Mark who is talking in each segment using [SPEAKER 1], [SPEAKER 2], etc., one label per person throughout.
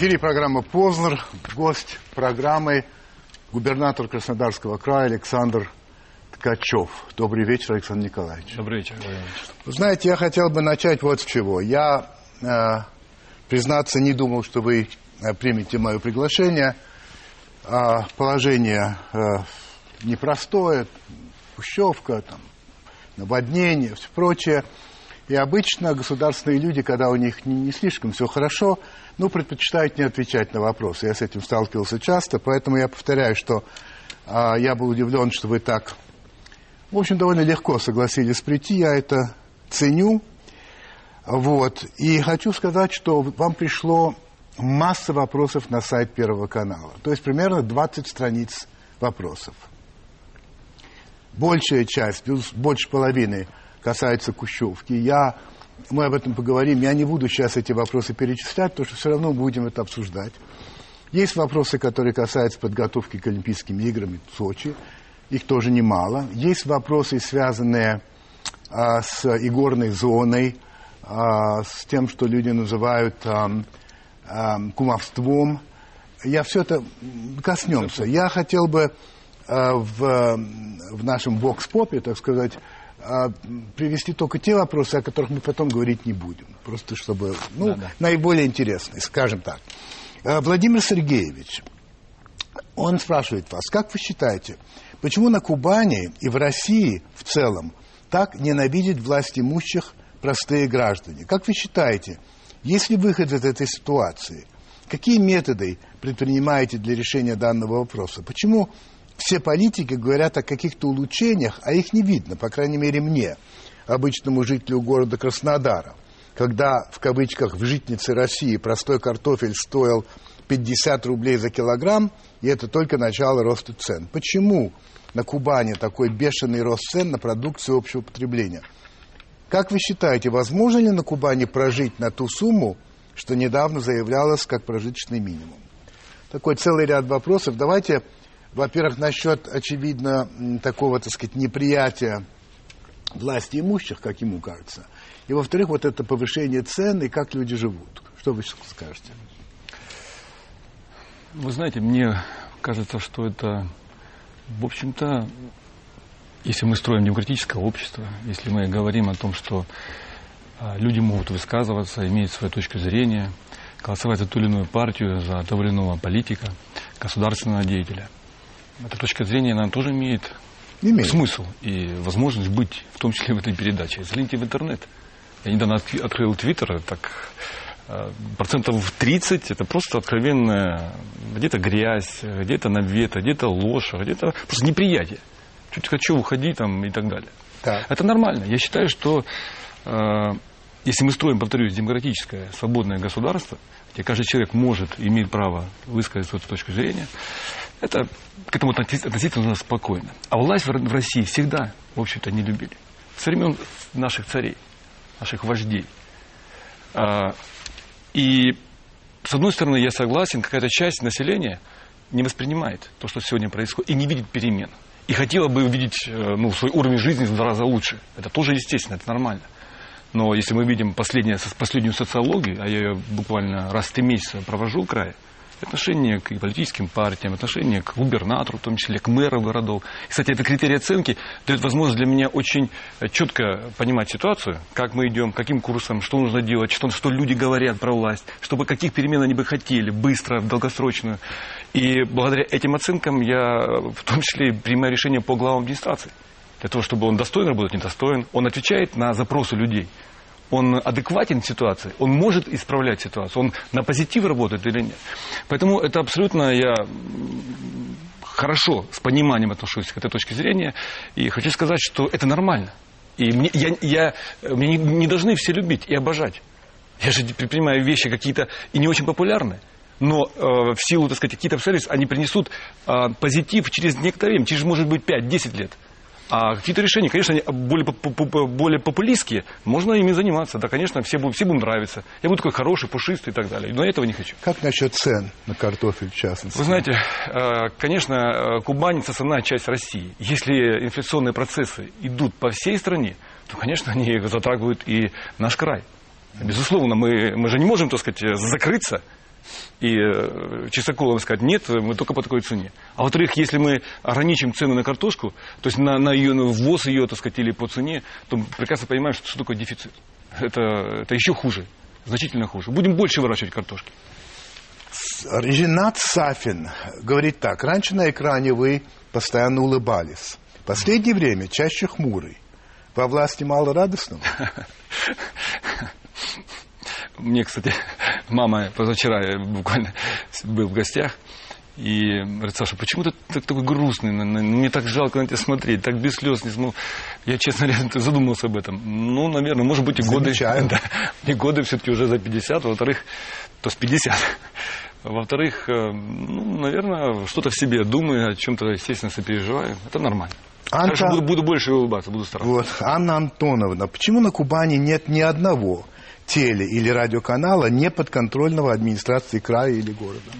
[SPEAKER 1] Эфире программа «Познер». Гость программы губернатор Краснодарского края Александр Ткачев. Добрый вечер, Александр Николаевич.
[SPEAKER 2] Добрый вечер, Владимир
[SPEAKER 1] Вы знаете, я хотел бы начать вот с чего. Я, э, признаться, не думал, что вы э, примете мое приглашение. А положение э, непростое, пущевка, там, наводнение, все прочее. И обычно государственные люди, когда у них не, не слишком все хорошо, ну, предпочитают не отвечать на вопросы. Я с этим сталкивался часто, поэтому я повторяю, что а, я был удивлен, что вы так, в общем, довольно легко согласились прийти. Я это ценю. Вот. И хочу сказать, что вам пришло масса вопросов на сайт Первого канала. То есть примерно 20 страниц вопросов. Большая часть, больше половины – касается Кущевки. Я, мы об этом поговорим. Я не буду сейчас эти вопросы перечислять, потому что все равно будем это обсуждать. Есть вопросы, которые касаются подготовки к Олимпийским играм в Сочи. Их тоже немало. Есть вопросы, связанные а, с игорной зоной, а, с тем, что люди называют а, а, кумовством. Я все это коснемся. Я хотел бы а, в, в нашем бокс-попе, так сказать, привести только те вопросы, о которых мы потом говорить не будем. Просто чтобы, ну, да, да. наиболее интересные, скажем так. А, Владимир Сергеевич, он спрашивает вас, как вы считаете, почему на Кубани и в России в целом так ненавидят власть имущих простые граждане? Как вы считаете, есть ли выход из этой ситуации? Какие методы предпринимаете для решения данного вопроса? Почему все политики говорят о каких-то улучшениях, а их не видно, по крайней мере мне, обычному жителю города Краснодара. Когда, в кавычках, в житнице России простой картофель стоил 50 рублей за килограмм, и это только начало роста цен. Почему на Кубани такой бешеный рост цен на продукцию общего потребления? Как вы считаете, возможно ли на Кубани прожить на ту сумму, что недавно заявлялось как прожиточный минимум? Такой целый ряд вопросов. Давайте во-первых, насчет, очевидно, такого, так сказать, неприятия власти имущих, как ему кажется. И, во-вторых, вот это повышение цен и как люди живут. Что вы скажете?
[SPEAKER 2] Вы знаете, мне кажется, что это, в общем-то, если мы строим демократическое общество, если мы говорим о том, что а, люди могут высказываться, иметь свою точку зрения, голосовать за ту или иную партию, за того или иного политика, государственного деятеля – эта точка зрения, она тоже имеет, имеет смысл и возможность быть, в том числе в этой передаче. Загляните в интернет. Я недавно открыл Твиттер, так э, процентов 30 это просто откровенная где-то грязь, где-то навет, где-то ложь, где-то просто неприятие. Чуть хочу, уходи там и так далее. Да. Это нормально. Я считаю, что э, если мы строим, повторюсь, демократическое, свободное государство, где каждый человек может, имеет право высказать свою точку зрения, это к этому относительно спокойно. А власть в России всегда, в общем-то, не любили. С времен наших царей, наших вождей. А, и, с одной стороны, я согласен, какая-то часть населения не воспринимает то, что сегодня происходит, и не видит перемен. И хотела бы увидеть э, ну, свой уровень жизни в два раза лучше. Это тоже естественно, это нормально. Но если мы видим последнюю социологию, а я ее буквально раз в три месяца провожу в крае, отношение к политическим партиям, отношение к губернатору, в том числе к мэрам городов. И, кстати, это критерий оценки дает возможность для меня очень э, четко понимать ситуацию, как мы идем, каким курсом, что нужно делать, что, что люди говорят про власть, чтобы каких перемен они бы хотели, быстро, долгосрочную. И благодаря этим оценкам я в том числе принимаю решение по главам администрации. Для того, чтобы он достоин работать, недостоин. Он отвечает на запросы людей он адекватен ситуации, он может исправлять ситуацию, он на позитив работает или нет. Поэтому это абсолютно я хорошо, с пониманием отношусь к этой точке зрения, и хочу сказать, что это нормально. И мне, я, я, мне не, не должны все любить и обожать. Я же предпринимаю вещи какие-то и не очень популярные но э, в силу, так сказать, каких-то обстоятельств они принесут э, позитив через некоторое время, через, может быть, 5-10 лет. А какие-то решения, конечно, они более, более популистские, можно ими заниматься. Да, конечно, все, будут, все будут нравиться. Я буду такой хороший, пушистый и так далее. Но я этого не хочу.
[SPEAKER 1] Как насчет цен на картофель, в частности?
[SPEAKER 2] Вы знаете, э, конечно, Кубань – это основная часть России. Если инфляционные процессы идут по всей стране, то, конечно, они затрагивают и наш край. Безусловно, мы, мы же не можем, так сказать, закрыться и э, чистоколом сказать, нет, мы только по такой цене. А во-вторых, если мы ограничим цену на картошку, то есть на, на ее на ввоз ее, так сказать, или по цене, то прекрасно понимаем, что, что такое дефицит. Это, это еще хуже, значительно хуже. Будем больше выращивать картошки.
[SPEAKER 1] Режинат Сафин говорит так. Раньше на экране вы постоянно улыбались. В последнее время чаще хмурый. Во власти мало радостного?
[SPEAKER 2] Мне, кстати, мама позавчера я буквально был в гостях, и говорит, Саша, почему ты так, такой грустный? Мне так жалко на тебя смотреть, так без слез не смог. Я, честно говоря, задумался об этом. Ну, наверное, может быть, и годы... Да, и годы все-таки уже за 50, во-вторых, то с 50. Во-вторых, э, ну, наверное, что-то в себе думаю, о чем-то, естественно, сопереживаю. Это нормально. Анна... Хорошо, буду, буду больше улыбаться, буду стараться.
[SPEAKER 1] Вот, Анна Антоновна, почему на Кубани нет ни одного теле- или радиоканала не подконтрольного администрации края или города?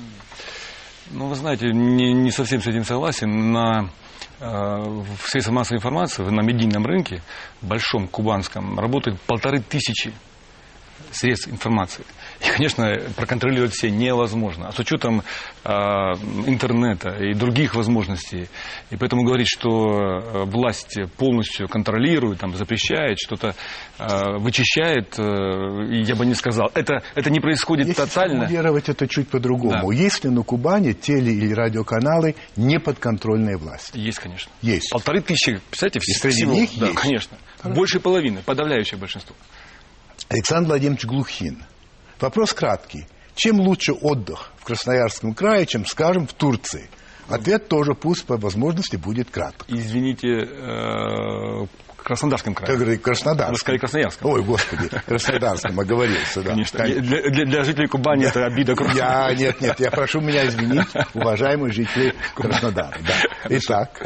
[SPEAKER 2] Ну, вы знаете, не, не совсем с этим согласен. На э, в средствах массовой информации на медийном рынке, большом, кубанском, работает полторы тысячи средств информации. И, конечно, проконтролировать все невозможно. А с учетом э, интернета и других возможностей. И поэтому говорить, что э, власть полностью контролирует, там, запрещает, что-то э, вычищает, э, я бы не сказал. Это, это не происходит
[SPEAKER 1] Если
[SPEAKER 2] тотально.
[SPEAKER 1] Если это чуть по-другому. Да. Есть ли на Кубани теле- или радиоканалы неподконтрольные власти?
[SPEAKER 2] Есть, конечно.
[SPEAKER 1] Есть.
[SPEAKER 2] Полторы тысячи, представляете,
[SPEAKER 1] и среди всего. них
[SPEAKER 2] да,
[SPEAKER 1] есть?
[SPEAKER 2] конечно. Больше половины, подавляющее большинство.
[SPEAKER 1] Александр Владимирович Глухин. Вопрос краткий. Чем лучше отдых в Красноярском крае, чем, скажем, в Турции? Ответ тоже пусть по возможности будет краток.
[SPEAKER 2] Извините, э, в Краснодарском крае.
[SPEAKER 1] Как говорит, Краснодарском.
[SPEAKER 2] Вы сказали Красноярском.
[SPEAKER 1] Ой, господи, Краснодарском, оговорился, да.
[SPEAKER 2] Конечно. Для, для, для жителей Кубани это обида
[SPEAKER 1] Я, нет, нет, я прошу меня извинить, уважаемые жители Краснодара. Да. Итак.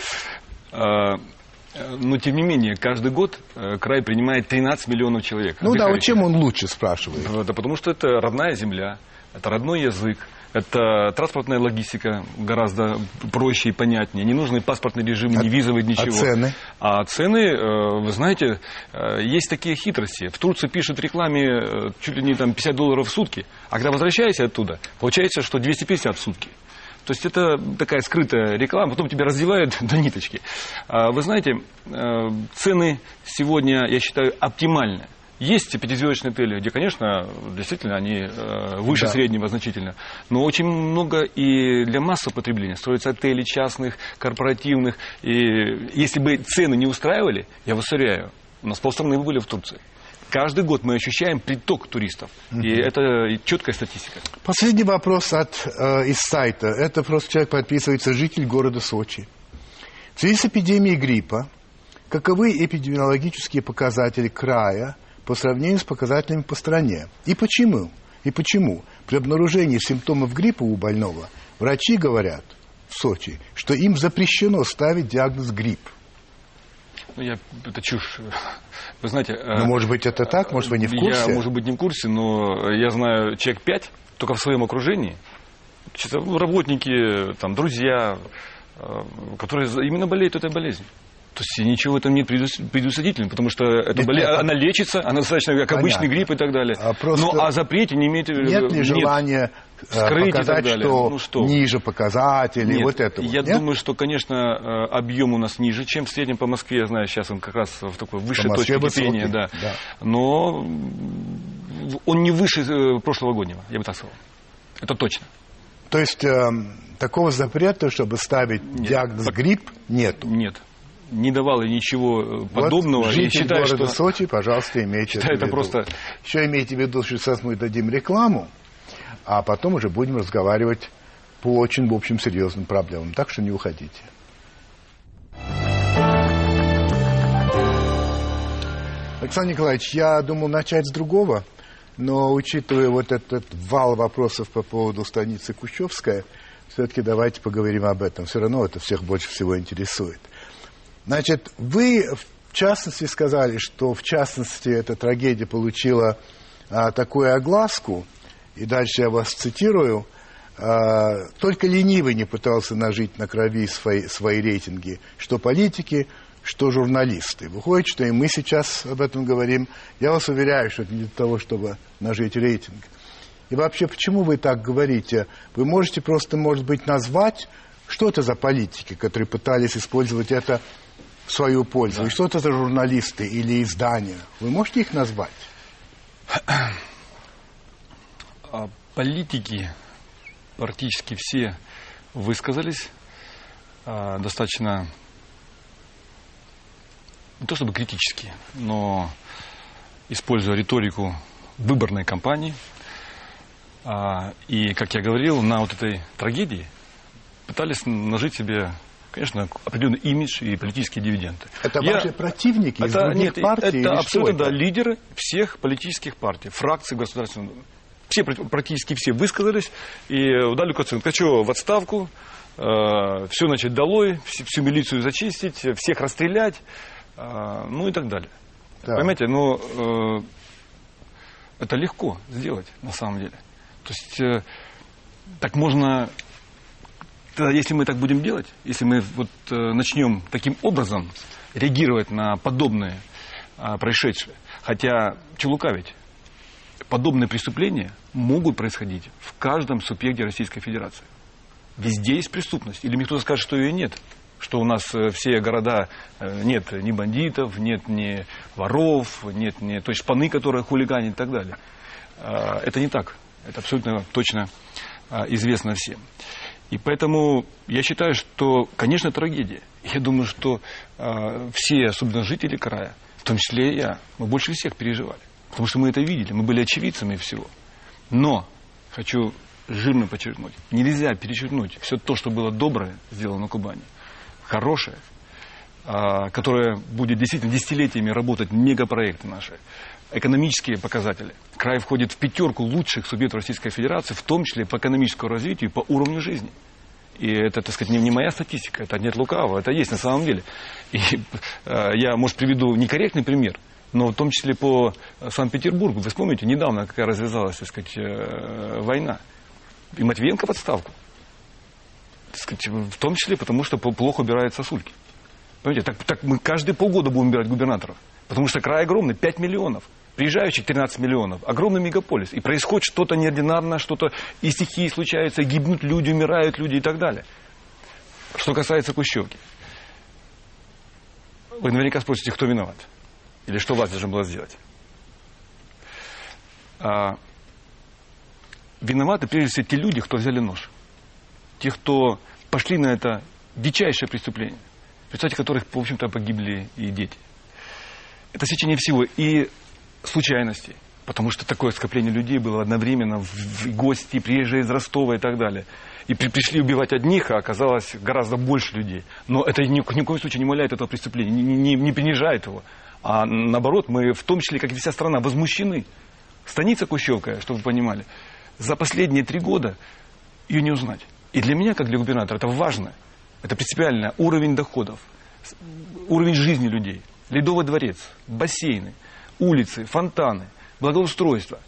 [SPEAKER 2] А, но, тем не менее, каждый год э, край принимает 13 миллионов человек.
[SPEAKER 1] Ну да, вот чем он лучше, спрашивает?
[SPEAKER 2] Да, потому что это родная земля, это родной язык, это транспортная логистика гораздо проще и понятнее. Не нужны паспортный режим, а, не визовый, ничего. А
[SPEAKER 1] цены?
[SPEAKER 2] А цены, э, вы знаете, э, есть такие хитрости. В Турции пишут рекламе чуть ли не там 50 долларов в сутки, а когда возвращаешься оттуда, получается, что 250 в сутки. То есть это такая скрытая реклама, потом тебя раздевают до ниточки. А, вы знаете, э, цены сегодня, я считаю, оптимальные. Есть пятизвездочные отели, где, конечно, действительно они э, выше да. среднего значительно. Но очень много и для массового потребления строятся отели частных, корпоративных. И если бы цены не устраивали, я вас уверяю, у нас полстраны были в Турции каждый год мы ощущаем приток туристов. Угу. И это четкая статистика.
[SPEAKER 1] Последний вопрос от, э, из сайта. Это просто человек подписывается, житель города Сочи. В связи с эпидемией гриппа, каковы эпидемиологические показатели края по сравнению с показателями по стране? И почему? И почему? При обнаружении симптомов гриппа у больного врачи говорят в Сочи, что им запрещено ставить диагноз грипп.
[SPEAKER 2] Ну, я, это чушь. Вы знаете...
[SPEAKER 1] Э, ну, может быть, это так? Может, вы не в курсе?
[SPEAKER 2] Я, может быть, не в курсе, но я знаю человек пять, только в своем окружении. Ну, работники, там, друзья, э, которые именно болеют этой болезнью. То есть ничего в этом нет предусудительного, потому что эта нет, болезнь, нет. она лечится, она достаточно как Понятно. обычный грипп и так далее. А просто... Ну, о запрете не имеет...
[SPEAKER 1] Нет ли желания нет скрыть показать, что, ну, что ниже показателей,
[SPEAKER 2] Нет,
[SPEAKER 1] вот этого?
[SPEAKER 2] Я Нет? думаю, что, конечно, э, объем у нас ниже, чем в среднем по Москве. Я знаю, сейчас он как раз в такой высшей точке кипения. Да. Да. Но он не выше э, прошлогоднего, я бы так сказал. Это точно.
[SPEAKER 1] То есть э, такого запрета, чтобы ставить нет. диагноз грипп, нету?
[SPEAKER 2] Нет не давала ничего э, подобного.
[SPEAKER 1] Вот, и считаю, города что... Сочи, пожалуйста, имейте
[SPEAKER 2] считаю, это,
[SPEAKER 1] это
[SPEAKER 2] просто...
[SPEAKER 1] Еще имейте в виду, что сейчас мы дадим рекламу, а потом уже будем разговаривать по очень, в общем, серьезным проблемам. Так что не уходите. Александр Николаевич, я думал начать с другого, но учитывая вот этот вал вопросов по поводу станицы Кущевская, все-таки давайте поговорим об этом. Все равно это всех больше всего интересует. Значит, вы в частности сказали, что в частности эта трагедия получила а, такую огласку, и дальше я вас цитирую, а, только ленивый не пытался нажить на крови свои, свои рейтинги, что политики, что журналисты. Выходит, что и мы сейчас об этом говорим. Я вас уверяю, что это не для того, чтобы нажить рейтинг. И вообще, почему вы так говорите? Вы можете просто, может быть, назвать, что это за политики, которые пытались использовать это в свою пользу? Да. И что это за журналисты или издания? Вы можете их назвать?
[SPEAKER 2] А политики практически все высказались а, достаточно не то чтобы критически, но используя риторику выборной кампании. А, и, как я говорил, на вот этой трагедии пытались нажить себе конечно, определенный имидж и политические дивиденды.
[SPEAKER 1] Это я... ваши противники из это, других нет, партий?
[SPEAKER 2] Это абсолютно, это? да, лидеры всех политических партий, фракций Государственного все, практически все высказались и дали оценку. Хочу в отставку, э, все, значит, долой, всю милицию зачистить, всех расстрелять, э, ну и так далее. Да. Понимаете, но э, это легко сделать на самом деле. То есть э, так можно, тогда, если мы так будем делать, если мы вот э, начнем таким образом реагировать на подобные э, происшедшие, хотя челукавить, подобные преступления могут происходить в каждом субъекте Российской Федерации. Везде есть преступность. Или мне кто-то скажет, что ее нет что у нас э, все города э, нет ни бандитов, нет ни воров, нет ни той шпаны, которая хулиганит и так далее. А, это не так. Это абсолютно точно а, известно всем. И поэтому я считаю, что, конечно, трагедия. Я думаю, что а, все, особенно жители края, в том числе и я, мы больше всех переживали. Потому что мы это видели, мы были очевидцами всего. Но, хочу жирно подчеркнуть, нельзя перечеркнуть все то, что было доброе сделано на Кубани хорошее, а, которое будет действительно десятилетиями работать, мегапроекты наши, экономические показатели. Край входит в пятерку лучших субъектов Российской Федерации, в том числе по экономическому развитию и по уровню жизни. И это, так сказать, не, моя статистика, это нет лукавого, это есть на самом деле. И э, я, может, приведу некорректный пример, но в том числе по Санкт-Петербургу. Вы вспомните, недавно какая развязалась, так сказать, э, война. И Матвиенко в отставку сказать, в том числе потому, что плохо убирают сосульки. Понимаете, так, так мы каждые полгода будем убирать губернаторов. Потому что край огромный, 5 миллионов. Приезжающих 13 миллионов. Огромный мегаполис. И происходит что-то неординарное, что-то и стихии случаются, и гибнут люди, умирают люди и так далее. Что касается Кущевки. Вы наверняка спросите, кто виноват. Или что власть должна была сделать. А, виноваты прежде всего те люди, кто взяли нож тех, кто пошли на это дичайшее преступление, в результате которых, в общем-то, погибли и дети. Это сечение всего и случайностей, потому что такое скопление людей было одновременно, в гости, приезжие из Ростова и так далее. И при, пришли убивать одних, а оказалось гораздо больше людей. Но это ни, ни в коем случае не умаляет этого преступления, не, не, не принижает его. А наоборот, мы в том числе, как и вся страна, возмущены. Станица Кущевка, чтобы вы понимали, за последние три года ее не узнать. И для меня, как для губернатора, это важно. Это принципиально уровень доходов, уровень жизни людей. Ледовый дворец, бассейны, улицы, фонтаны, благоустройство.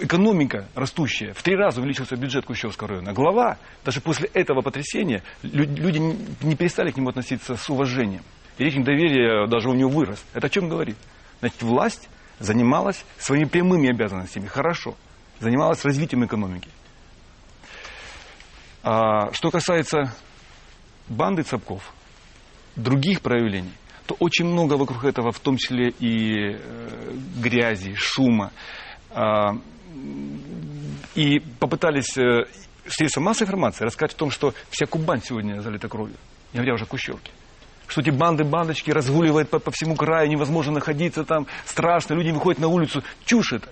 [SPEAKER 2] Экономика растущая. В три раза увеличился бюджет Кущевского района. Глава, даже после этого потрясения, люди не перестали к нему относиться с уважением. И рейтинг доверия даже у него вырос. Это о чем говорит? Значит, власть занималась своими прямыми обязанностями. Хорошо. Занималась развитием экономики. А, что касается банды цапков, других проявлений, то очень много вокруг этого, в том числе и э, грязи, шума. А, и попытались э, средства массовой информации рассказать о том, что вся Кубань сегодня залита кровью. Не говоря уже о. Что эти банды, бандочки разгуливают по, по всему краю, невозможно находиться там, страшно, люди выходят на улицу. Чушь это.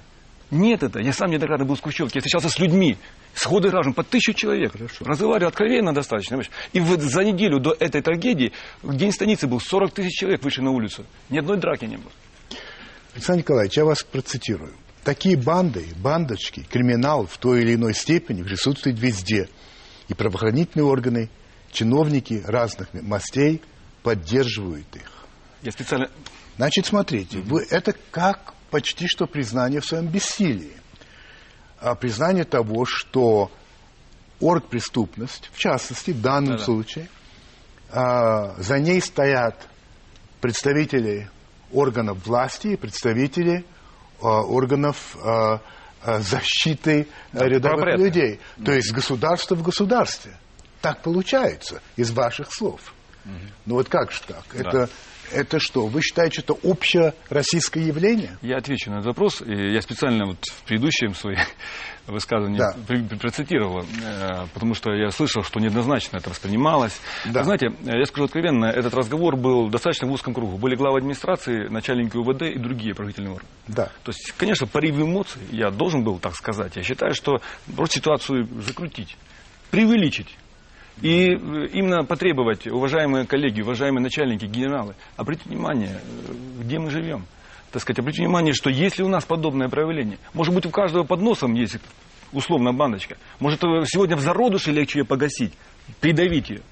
[SPEAKER 2] Нет это. Я сам неоднократно был в Кущевке, я встречался с людьми, сходы разум, по тысячу человек. Хорошо. Разговаривал откровенно достаточно. И вот за неделю до этой трагедии, в день станицы был 40 тысяч человек вышли на улицу. Ни одной драки не было.
[SPEAKER 1] Александр Николаевич, я вас процитирую. Такие банды, бандочки, криминал в той или иной степени присутствуют везде. И правоохранительные органы, чиновники разных мастей поддерживают их.
[SPEAKER 2] Я специально...
[SPEAKER 1] Значит, смотрите, вы, это как почти что признание в своем бессилии. А признание того, что оргпреступность, в частности, в данном Да-да. случае, а, за ней стоят представители органов власти и представители а, органов а, э, защитой э, рядовых людей. То есть государство в государстве. Так получается из ваших слов. Ну вот как же так? Да. Это, это что? Вы считаете, это общероссийское явление?
[SPEAKER 2] Я отвечу на этот вопрос. Я специально вот в предыдущем своем высказывании да. процитировал, э, потому что я слышал, что неоднозначно это воспринималось. Да. Вы знаете, я скажу откровенно, этот разговор был достаточно в узком кругу. Были главы администрации, начальники УВД и другие правительные органы.
[SPEAKER 1] Да.
[SPEAKER 2] То есть, конечно, порыве эмоций я должен был так сказать. Я считаю, что просто ситуацию закрутить, преувеличить и э, именно потребовать, уважаемые коллеги, уважаемые начальники, генералы, обратите внимание, э, где мы живем. Так сказать, обратите внимание, что если у нас подобное проявление, может быть, у каждого под носом есть условно бандочка, может, э, сегодня в зародыше легче ее погасить, придавить ее.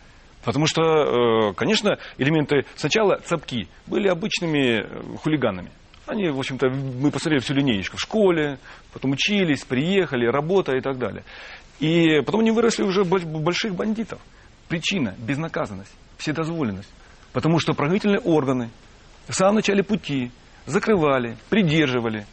[SPEAKER 2] Потому что, конечно, элементы сначала цапки были обычными хулиганами. Они, в общем-то, мы посмотрели всю линеечку в школе, потом учились, приехали, работа и так далее. И потом они выросли уже больших бандитов. Причина – безнаказанность, вседозволенность. Потому что правительные органы в самом начале пути закрывали, придерживали,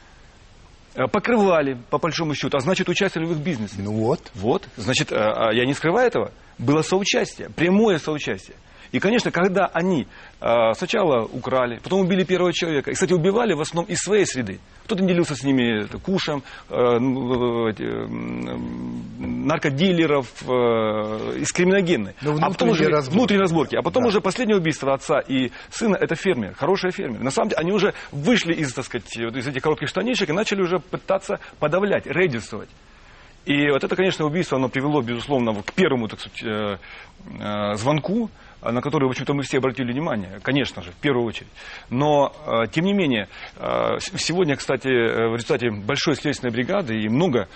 [SPEAKER 2] э, покрывали, по большому счету, а значит, участвовали в их бизнесе.
[SPEAKER 1] Ну вот.
[SPEAKER 2] Вот. Значит, э, а я не скрываю этого. Было соучастие, прямое соучастие. И, конечно, когда они э, сначала украли, потом убили первого человека, и, кстати, убивали в основном из своей среды. Кто-то делился с ними кушем, э, э, наркодилеров, э, из криминогенной.
[SPEAKER 1] А потом уже разборки.
[SPEAKER 2] внутренние разборки. А потом да. уже последнее убийство отца и сына, это фермер, хороший фермер. На самом деле, они уже вышли из, так сказать, вот из этих коротких штанишек и начали уже пытаться подавлять, рейдерствовать. И вот это, конечно, убийство, оно привело, безусловно, к первому, так сказать, звонку на которые, в общем-то, мы все обратили внимание, конечно же, в первую очередь. Но, э, тем не менее, э, сегодня, кстати, э, в результате большой следственной бригады и много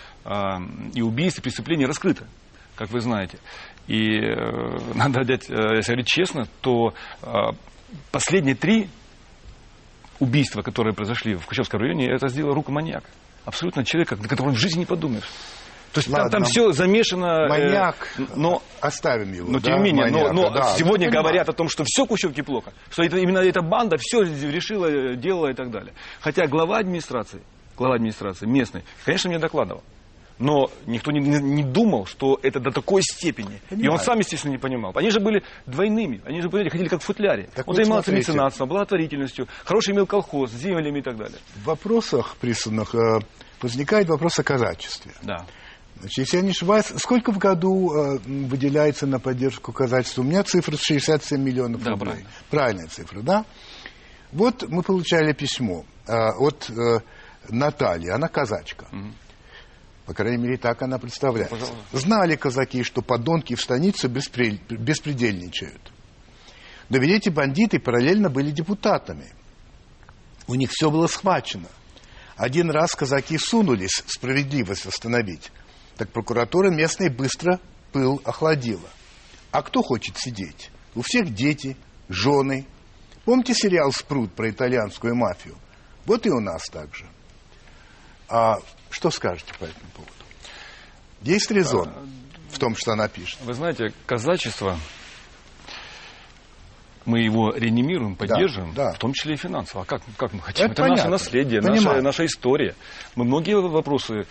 [SPEAKER 2] и убийств, и преступлений раскрыто, как вы знаете. И надо отдать, если говорить честно, то последние три убийства, которые произошли в Кучевском районе, это сделала рука маньяка. Абсолютно человека, на которого в жизни не подумаешь. То есть Ладно, там, там все замешано.
[SPEAKER 1] Э, маньяк, э, но оставим его.
[SPEAKER 2] Но
[SPEAKER 1] да,
[SPEAKER 2] тем не менее,
[SPEAKER 1] маньяка,
[SPEAKER 2] но, но да, сегодня говорят о том, что все Кущевки плохо, что это, именно эта банда все решила, делала и так далее. Хотя глава администрации, глава администрации местный, конечно, мне докладывал. Но никто не, не, не думал, что это до такой степени. Понимаю. И он сам, естественно, не понимал. Они же были двойными. Они же были, ходили как в футляре. Так он вот занимался смотрите. меценатством, благотворительностью, хороший имел колхоз, землями и так далее.
[SPEAKER 1] В вопросах присланных э, возникает вопрос о казачестве.
[SPEAKER 2] Да.
[SPEAKER 1] Значит, если я не ошибаюсь, сколько в году э, выделяется на поддержку казачества? У меня цифра 67 миллионов да, рублей. Правильно. Правильная цифра, да? Вот мы получали письмо э, от э, Натальи, она казачка. Угу. По крайней мере, так она представляется. Ну, Знали казаки, что подонки в станице беспре... беспредельничают. Но ведь эти бандиты параллельно были депутатами. У них все было схвачено. Один раз казаки сунулись справедливость восстановить. Так прокуратура местная быстро пыл охладила. А кто хочет сидеть? У всех дети, жены. Помните сериал «Спрут» про итальянскую мафию? Вот и у нас так же. А что скажете по этому поводу? Есть резон в том, что она пишет?
[SPEAKER 2] Вы знаете, казачество, мы его реанимируем, поддерживаем, да, да. в том числе и финансово. А как, как мы хотим? Это, Это наше наследие, наша, наша история. Мы многие вопросы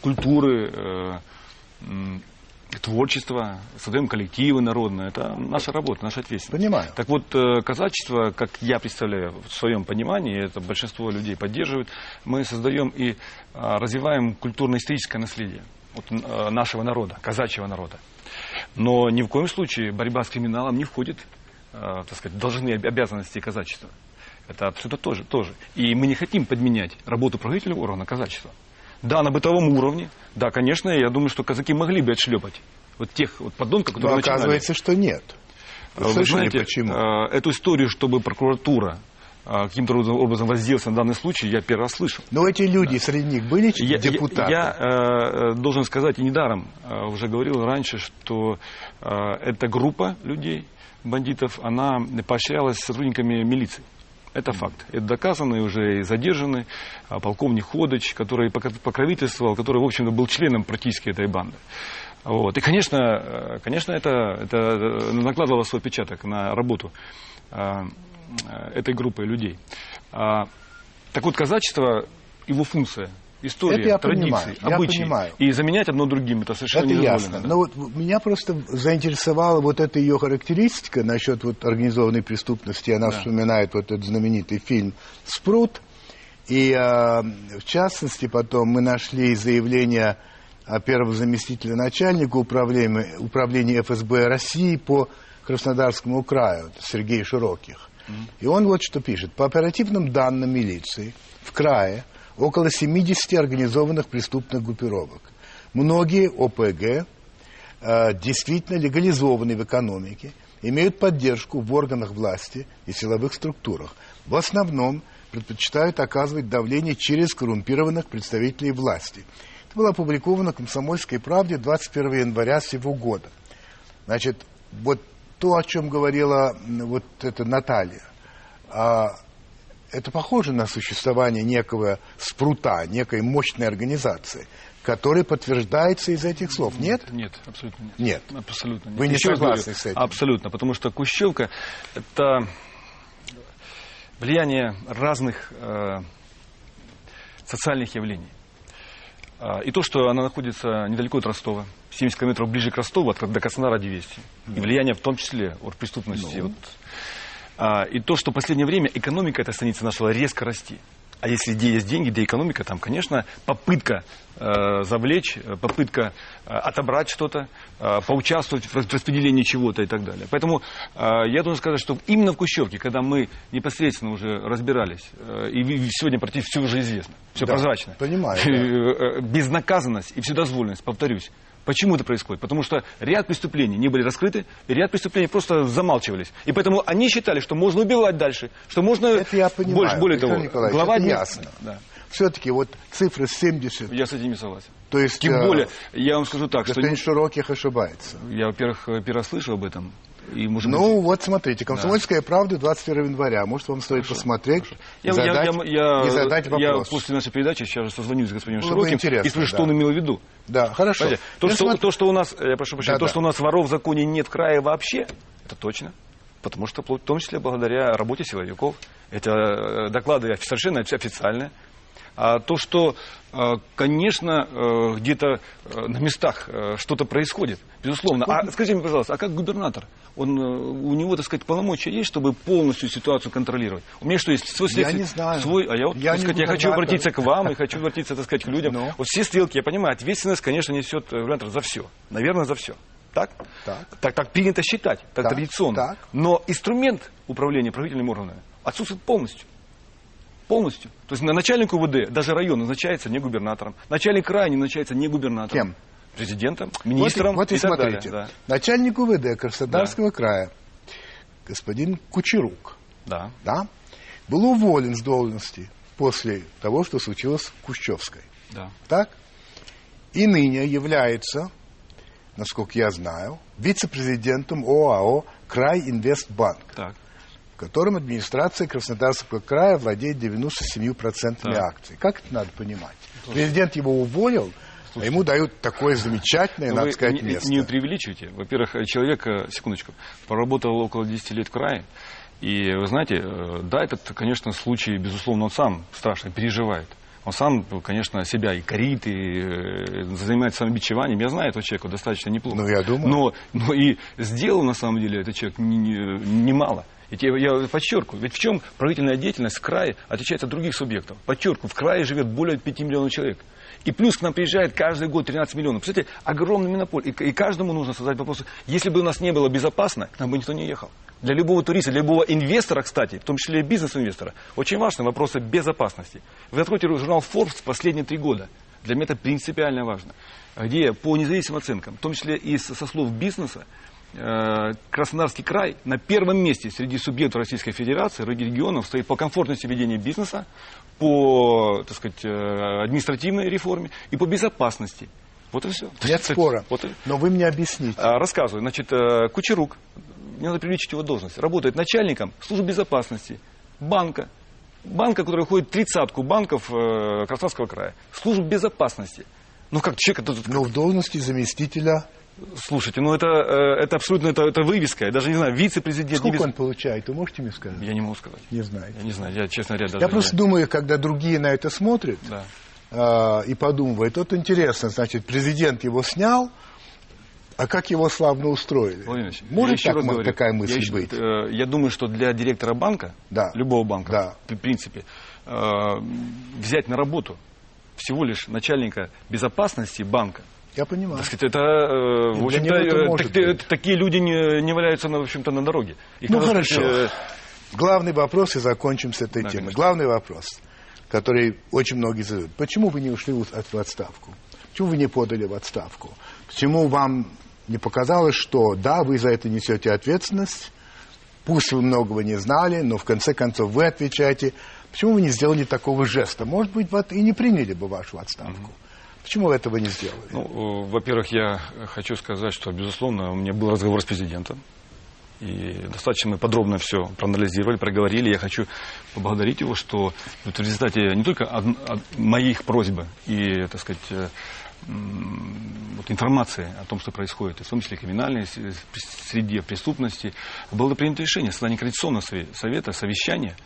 [SPEAKER 2] культуры, э, творчества, создаем коллективы народные. Это наша работа, наша ответственность.
[SPEAKER 1] Понимаю.
[SPEAKER 2] Так вот, э, казачество, как я представляю в своем понимании, это большинство людей поддерживает, мы создаем и развиваем культурно-историческое наследие вот, нашего народа, казачьего народа. Но ни в коем случае борьба с криминалом не входит так сказать, должны обязанности казачества. Это абсолютно тоже, тоже. И мы не хотим подменять работу правительного органа казачества. Да, на бытовом уровне. Да, конечно, я думаю, что казаки могли бы отшлепать вот тех вот подонков, которые
[SPEAKER 1] Но начинали. оказывается, что нет.
[SPEAKER 2] Вы, Вы знаете, почему? Э, эту историю, чтобы прокуратура э, каким-то образом воздействовать на данный случай, я первый раз слышу.
[SPEAKER 1] Но эти люди да. среди них были я, депутаты?
[SPEAKER 2] Я, я э, должен сказать, и недаром э, уже говорил раньше, что э, эта группа людей, бандитов, она поощрялась сотрудниками милиции. Это факт. Это доказано и уже задержаны. А, полковник Ходыч, который покровительствовал, который, в общем-то, был членом практически этой банды. Вот. И, конечно, э, конечно это, это э, накладывало свой отпечаток на работу а, этой группы людей. А, так вот, казачество, его функция история,
[SPEAKER 1] Это я
[SPEAKER 2] традиции,
[SPEAKER 1] понимаю, я
[SPEAKER 2] обычаи.
[SPEAKER 1] понимаю.
[SPEAKER 2] И заменять одно другим это совершенно
[SPEAKER 1] Это ясно.
[SPEAKER 2] да.
[SPEAKER 1] Но вот меня просто заинтересовала вот эта ее характеристика насчет вот организованной преступности. Она
[SPEAKER 2] Да.
[SPEAKER 1] вспоминает вот этот знаменитый фильм «Спрут». И а, в частности потом мы нашли заявление а, первого заместителя начальника управления, управления ФСБ России по Краснодарскому краю, Сергей Широких. И он вот что пишет. По оперативным данным милиции в крае около 70 организованных преступных группировок. Многие ОПГ э, действительно легализованы в экономике, имеют поддержку в органах власти и силовых структурах. В основном предпочитают оказывать давление через коррумпированных представителей власти. Это было опубликовано в «Комсомольской правде» 21 января сего года. Значит, вот то, о чем говорила вот эта Наталья, а, это похоже на существование некого спрута, некой мощной организации, которая подтверждается из этих слов. Нет?
[SPEAKER 2] Нет, абсолютно нет.
[SPEAKER 1] Нет.
[SPEAKER 2] Абсолютно нет.
[SPEAKER 1] Вы не согласны с этим?
[SPEAKER 2] Абсолютно, потому что Кущевка – это влияние разных э, социальных явлений. А, И то, что она находится недалеко от Ростова, 70 километров ближе к Ростову, от, до Краснодара 200. И влияние в том числе от преступности.
[SPEAKER 1] Ну.
[SPEAKER 2] Вот. А, И то, что в последнее время экономика этой станицы начала резко расти. А если где есть деньги, где экономика, там, конечно, попытка э, завлечь, э, попытка э, отобрать что-то, э, поучаствовать в рас- распределении чего-то и так далее. Поэтому э, я должен сказать, что именно в Кущевке, когда мы непосредственно уже разбирались, э, и сегодня практически все уже известно, все
[SPEAKER 1] Да,
[SPEAKER 2] прозрачно.
[SPEAKER 1] понимаю,
[SPEAKER 2] Э, э, Безнаказанность и вседозволенность, повторюсь. Почему это происходит? Потому что ряд преступлений не были раскрыты, и ряд преступлений просто замалчивались. И поэтому они считали, что можно убивать дальше, что можно...
[SPEAKER 1] Это я понимаю,
[SPEAKER 2] Больше, более
[SPEAKER 1] Виктор
[SPEAKER 2] того,
[SPEAKER 1] Николаевич,
[SPEAKER 2] глава
[SPEAKER 1] это ясно.
[SPEAKER 2] Да.
[SPEAKER 1] Все-таки вот цифра 70,
[SPEAKER 2] Я с этим не согласен.
[SPEAKER 1] то есть
[SPEAKER 2] Тем
[SPEAKER 1] э,
[SPEAKER 2] более, я вам скажу так, что
[SPEAKER 1] господин Широких ошибается.
[SPEAKER 2] я, во-первых, э, первый раз слышу об этом. И, может
[SPEAKER 1] Ну
[SPEAKER 2] быть,
[SPEAKER 1] вот смотрите, «Комсомольская правда» 21 января. Может, вам стоит посмотреть
[SPEAKER 2] я,
[SPEAKER 1] и,
[SPEAKER 2] я-
[SPEAKER 1] задать,
[SPEAKER 2] я- я-
[SPEAKER 1] и задать
[SPEAKER 2] я
[SPEAKER 1] вопрос.
[SPEAKER 2] после нашей передачи сейчас созвонюсь с господином
[SPEAKER 1] Было бы
[SPEAKER 2] Широким
[SPEAKER 1] интересно,
[SPEAKER 2] и спрошу,
[SPEAKER 1] да.
[SPEAKER 2] что он имел в виду.
[SPEAKER 1] Да, хорошо.
[SPEAKER 2] Понимаете, То,
[SPEAKER 1] Я
[SPEAKER 2] что,
[SPEAKER 1] смотрю-
[SPEAKER 2] то, что у нас, э, я прошу прощения,
[SPEAKER 1] Да,
[SPEAKER 2] то,
[SPEAKER 1] да.
[SPEAKER 2] что у нас воров в законе нет в крае вообще, это точно. Потому что, в том числе, благодаря работе силовиков, это э, доклады совершенно официальные. А то, что, э, конечно, э, где-то э, на местах э, что-то происходит, безусловно. А скажите мне, пожалуйста, а как губернатор? Он, у него, так сказать, полномочия есть, чтобы полностью ситуацию контролировать? У меня что, есть свой
[SPEAKER 1] Я не знаю.
[SPEAKER 2] Свой, а я, вот,
[SPEAKER 1] Я
[SPEAKER 2] так сказать, я хочу обратиться к вам и хочу обратиться, так сказать, к людям.
[SPEAKER 1] Ну.
[SPEAKER 2] Вот все стрелки, я понимаю, ответственность, конечно, несет губернатор за все. Наверное, за все. Так?
[SPEAKER 1] Так.
[SPEAKER 2] Так, так принято считать, так,
[SPEAKER 1] Так,
[SPEAKER 2] традиционно.
[SPEAKER 1] так.
[SPEAKER 2] Но инструмент управления правительными органами отсутствует полностью. Полностью. То есть на начальник УВД, даже район, назначается не губернатором. Начальник края не назначается не губернатором.
[SPEAKER 1] Кем?
[SPEAKER 2] Президентом,
[SPEAKER 1] Вот и-
[SPEAKER 2] министром
[SPEAKER 1] Вот, и,
[SPEAKER 2] и так
[SPEAKER 1] смотрите.
[SPEAKER 2] далее.
[SPEAKER 1] Начальник УВД Краснодарского края, господин Кучерук,
[SPEAKER 2] Да.
[SPEAKER 1] да, был уволен с должности после того, что случилось в Кущевской.
[SPEAKER 2] да,
[SPEAKER 1] Так? И ныне является, насколько я знаю, вице-президентом ОАО «Край Инвестбанк»,
[SPEAKER 2] да. Так.
[SPEAKER 1] В котором администрация Краснодарского края владеет 97%
[SPEAKER 2] Так.
[SPEAKER 1] акций. Как это надо понимать? Президент его уволил, а ему дают такое замечательное,
[SPEAKER 2] Ну,
[SPEAKER 1] надо сказать,
[SPEAKER 2] не,
[SPEAKER 1] место.
[SPEAKER 2] не преувеличивайте. Во-первых, человек, секундочку, проработал около 10 лет в крае. И вы знаете, э, да, этот, конечно, случай, безусловно, он сам страшно переживает. Он сам, конечно, себя и корит, и э, занимается самобичеванием. Я знаю этого человека достаточно неплохо.
[SPEAKER 1] Ну, я думаю.
[SPEAKER 2] Но, но и сделал, на самом деле, этот человек не- не- немало. Ведь я, я подчеркиваю, ведь в чем правительная деятельность в крае отличается от других субъектов? Подчеркиваю, в крае живет более 5 миллионов человек. И плюс к нам приезжает каждый год 13 миллионов. Представляете, огромный монополь. И, и каждому нужно задать вопрос, если бы у нас не было безопасно, к нам бы никто не ехал. Для любого туриста, для любого инвестора, кстати, в том числе и бизнес-инвестора, очень важны вопросы безопасности. Вы откройте журнал Forbes последние три года. Для меня это принципиально важно. Где по независимым оценкам, в том числе и со слов бизнеса, Краснодарский край на первом месте среди субъектов Российской Федерации, регионов стоит по комфортности ведения бизнеса, по так сказать, э, административной реформе и по безопасности. Вот и все.
[SPEAKER 1] Нет спора.
[SPEAKER 2] Вот и-
[SPEAKER 1] Но вы мне объясните.
[SPEAKER 2] а, Рассказываю. Значит, э, Кучерук, мне надо привлечь его должность, работает начальником службы безопасности банка. Банка, который входит в тридцатку банков э, Краснодарского края. Служба безопасности. Ну, как человек, это,
[SPEAKER 1] Но в должности заместителя...
[SPEAKER 2] слушайте, ну это, э, это абсолютно это, это вывеска. Я даже не знаю, вице-президент.
[SPEAKER 1] Сколько
[SPEAKER 2] вице-
[SPEAKER 1] он получает, вы можете мне сказать?
[SPEAKER 2] Я не могу сказать.
[SPEAKER 1] Не знаю.
[SPEAKER 2] Я не знаю, я, честно говоря, даже
[SPEAKER 1] Я просто думаю, когда другие на это смотрят,
[SPEAKER 2] Да.
[SPEAKER 1] э, и подумывает, вот интересно, значит, президент его снял, а как его славно устроили?
[SPEAKER 2] Владимир
[SPEAKER 1] Может так,
[SPEAKER 2] раз говорю,
[SPEAKER 1] такая мысль
[SPEAKER 2] я, еще-
[SPEAKER 1] быть?
[SPEAKER 2] э, я думаю, что для директора банка,
[SPEAKER 1] Да.
[SPEAKER 2] любого банка,
[SPEAKER 1] Да.
[SPEAKER 2] в принципе, э, взять на работу всего лишь начальника безопасности банка,
[SPEAKER 1] Я понимаю.
[SPEAKER 2] так сказать, это, э, в общем-то, э, так- такие люди не, не валяются, на, в общем-то, на дороге. Их
[SPEAKER 1] Ну,
[SPEAKER 2] надо
[SPEAKER 1] хорошо.
[SPEAKER 2] э,
[SPEAKER 1] Главный вопрос, и закончим с этой
[SPEAKER 2] Да,
[SPEAKER 1] темой.
[SPEAKER 2] конечно.
[SPEAKER 1] Главный вопрос, который очень многие задают. Почему вы не ушли в от- в отставку? Почему вы не подали в отставку? Почему вам не показалось, что да, вы за это несете ответственность, пусть вы многого не знали, но в конце концов вы отвечаете. Почему вы не сделали такого жеста? Может быть, вот и не приняли бы вашу отставку. Почему вы этого не сделали?
[SPEAKER 2] Ну, э, во-первых, я хочу сказать, что, безусловно, у меня был разговор с президентом. И достаточно мы подробно все проанализировали, проговорили. Я хочу поблагодарить его, что в результате не только од- од- моих просьб и, так сказать, э, вот информации о том, что происходит, в том числе криминальной среде преступности, было принято решение создания Координационного сове- совета, совещания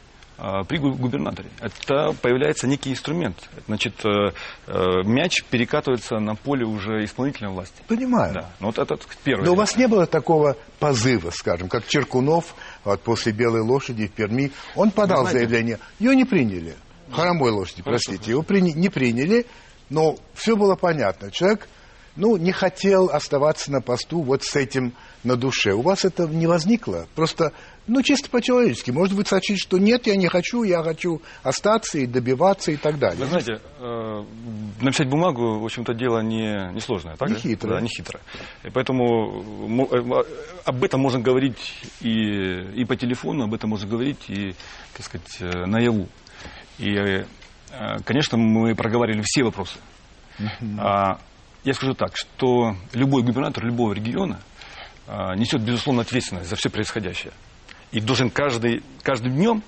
[SPEAKER 2] при гу- губернаторе. Это появляется некий инструмент. Значит, э, э, мяч перекатывается на поле уже исполнительной власти.
[SPEAKER 1] Понимаю.
[SPEAKER 2] Да. Ну, вот это так сказать, первое.
[SPEAKER 1] Но у вас не было такого позыва, скажем, как Черкунов вот, после «Белой лошади» в Перми. Он подал
[SPEAKER 2] знаете-
[SPEAKER 1] заявление, ее не приняли. Хромой лошади,
[SPEAKER 2] Хорошо,
[SPEAKER 1] простите. Его прини- не приняли, но все было понятно. Человек ну, не хотел оставаться на посту вот с этим на душе. У вас это не возникло? Просто, ну, чисто по-человечески. Может быть, сочить, что нет, я не хочу, я хочу остаться и добиваться и так далее.
[SPEAKER 2] Вы знаете, э, написать бумагу, в общем-то, дело не, не сложное, так
[SPEAKER 1] Не
[SPEAKER 2] же?
[SPEAKER 1] хитрое.
[SPEAKER 2] Да, не хитрое. И поэтому э, об этом можно говорить и, и по телефону, об этом можно говорить и, так сказать, э, наяву. И, э, конечно, мы проговаривали все вопросы. А, Я скажу так, что любой губернатор любого региона а, несет, безусловно, ответственность за все происходящее. И должен каждый, каждым днем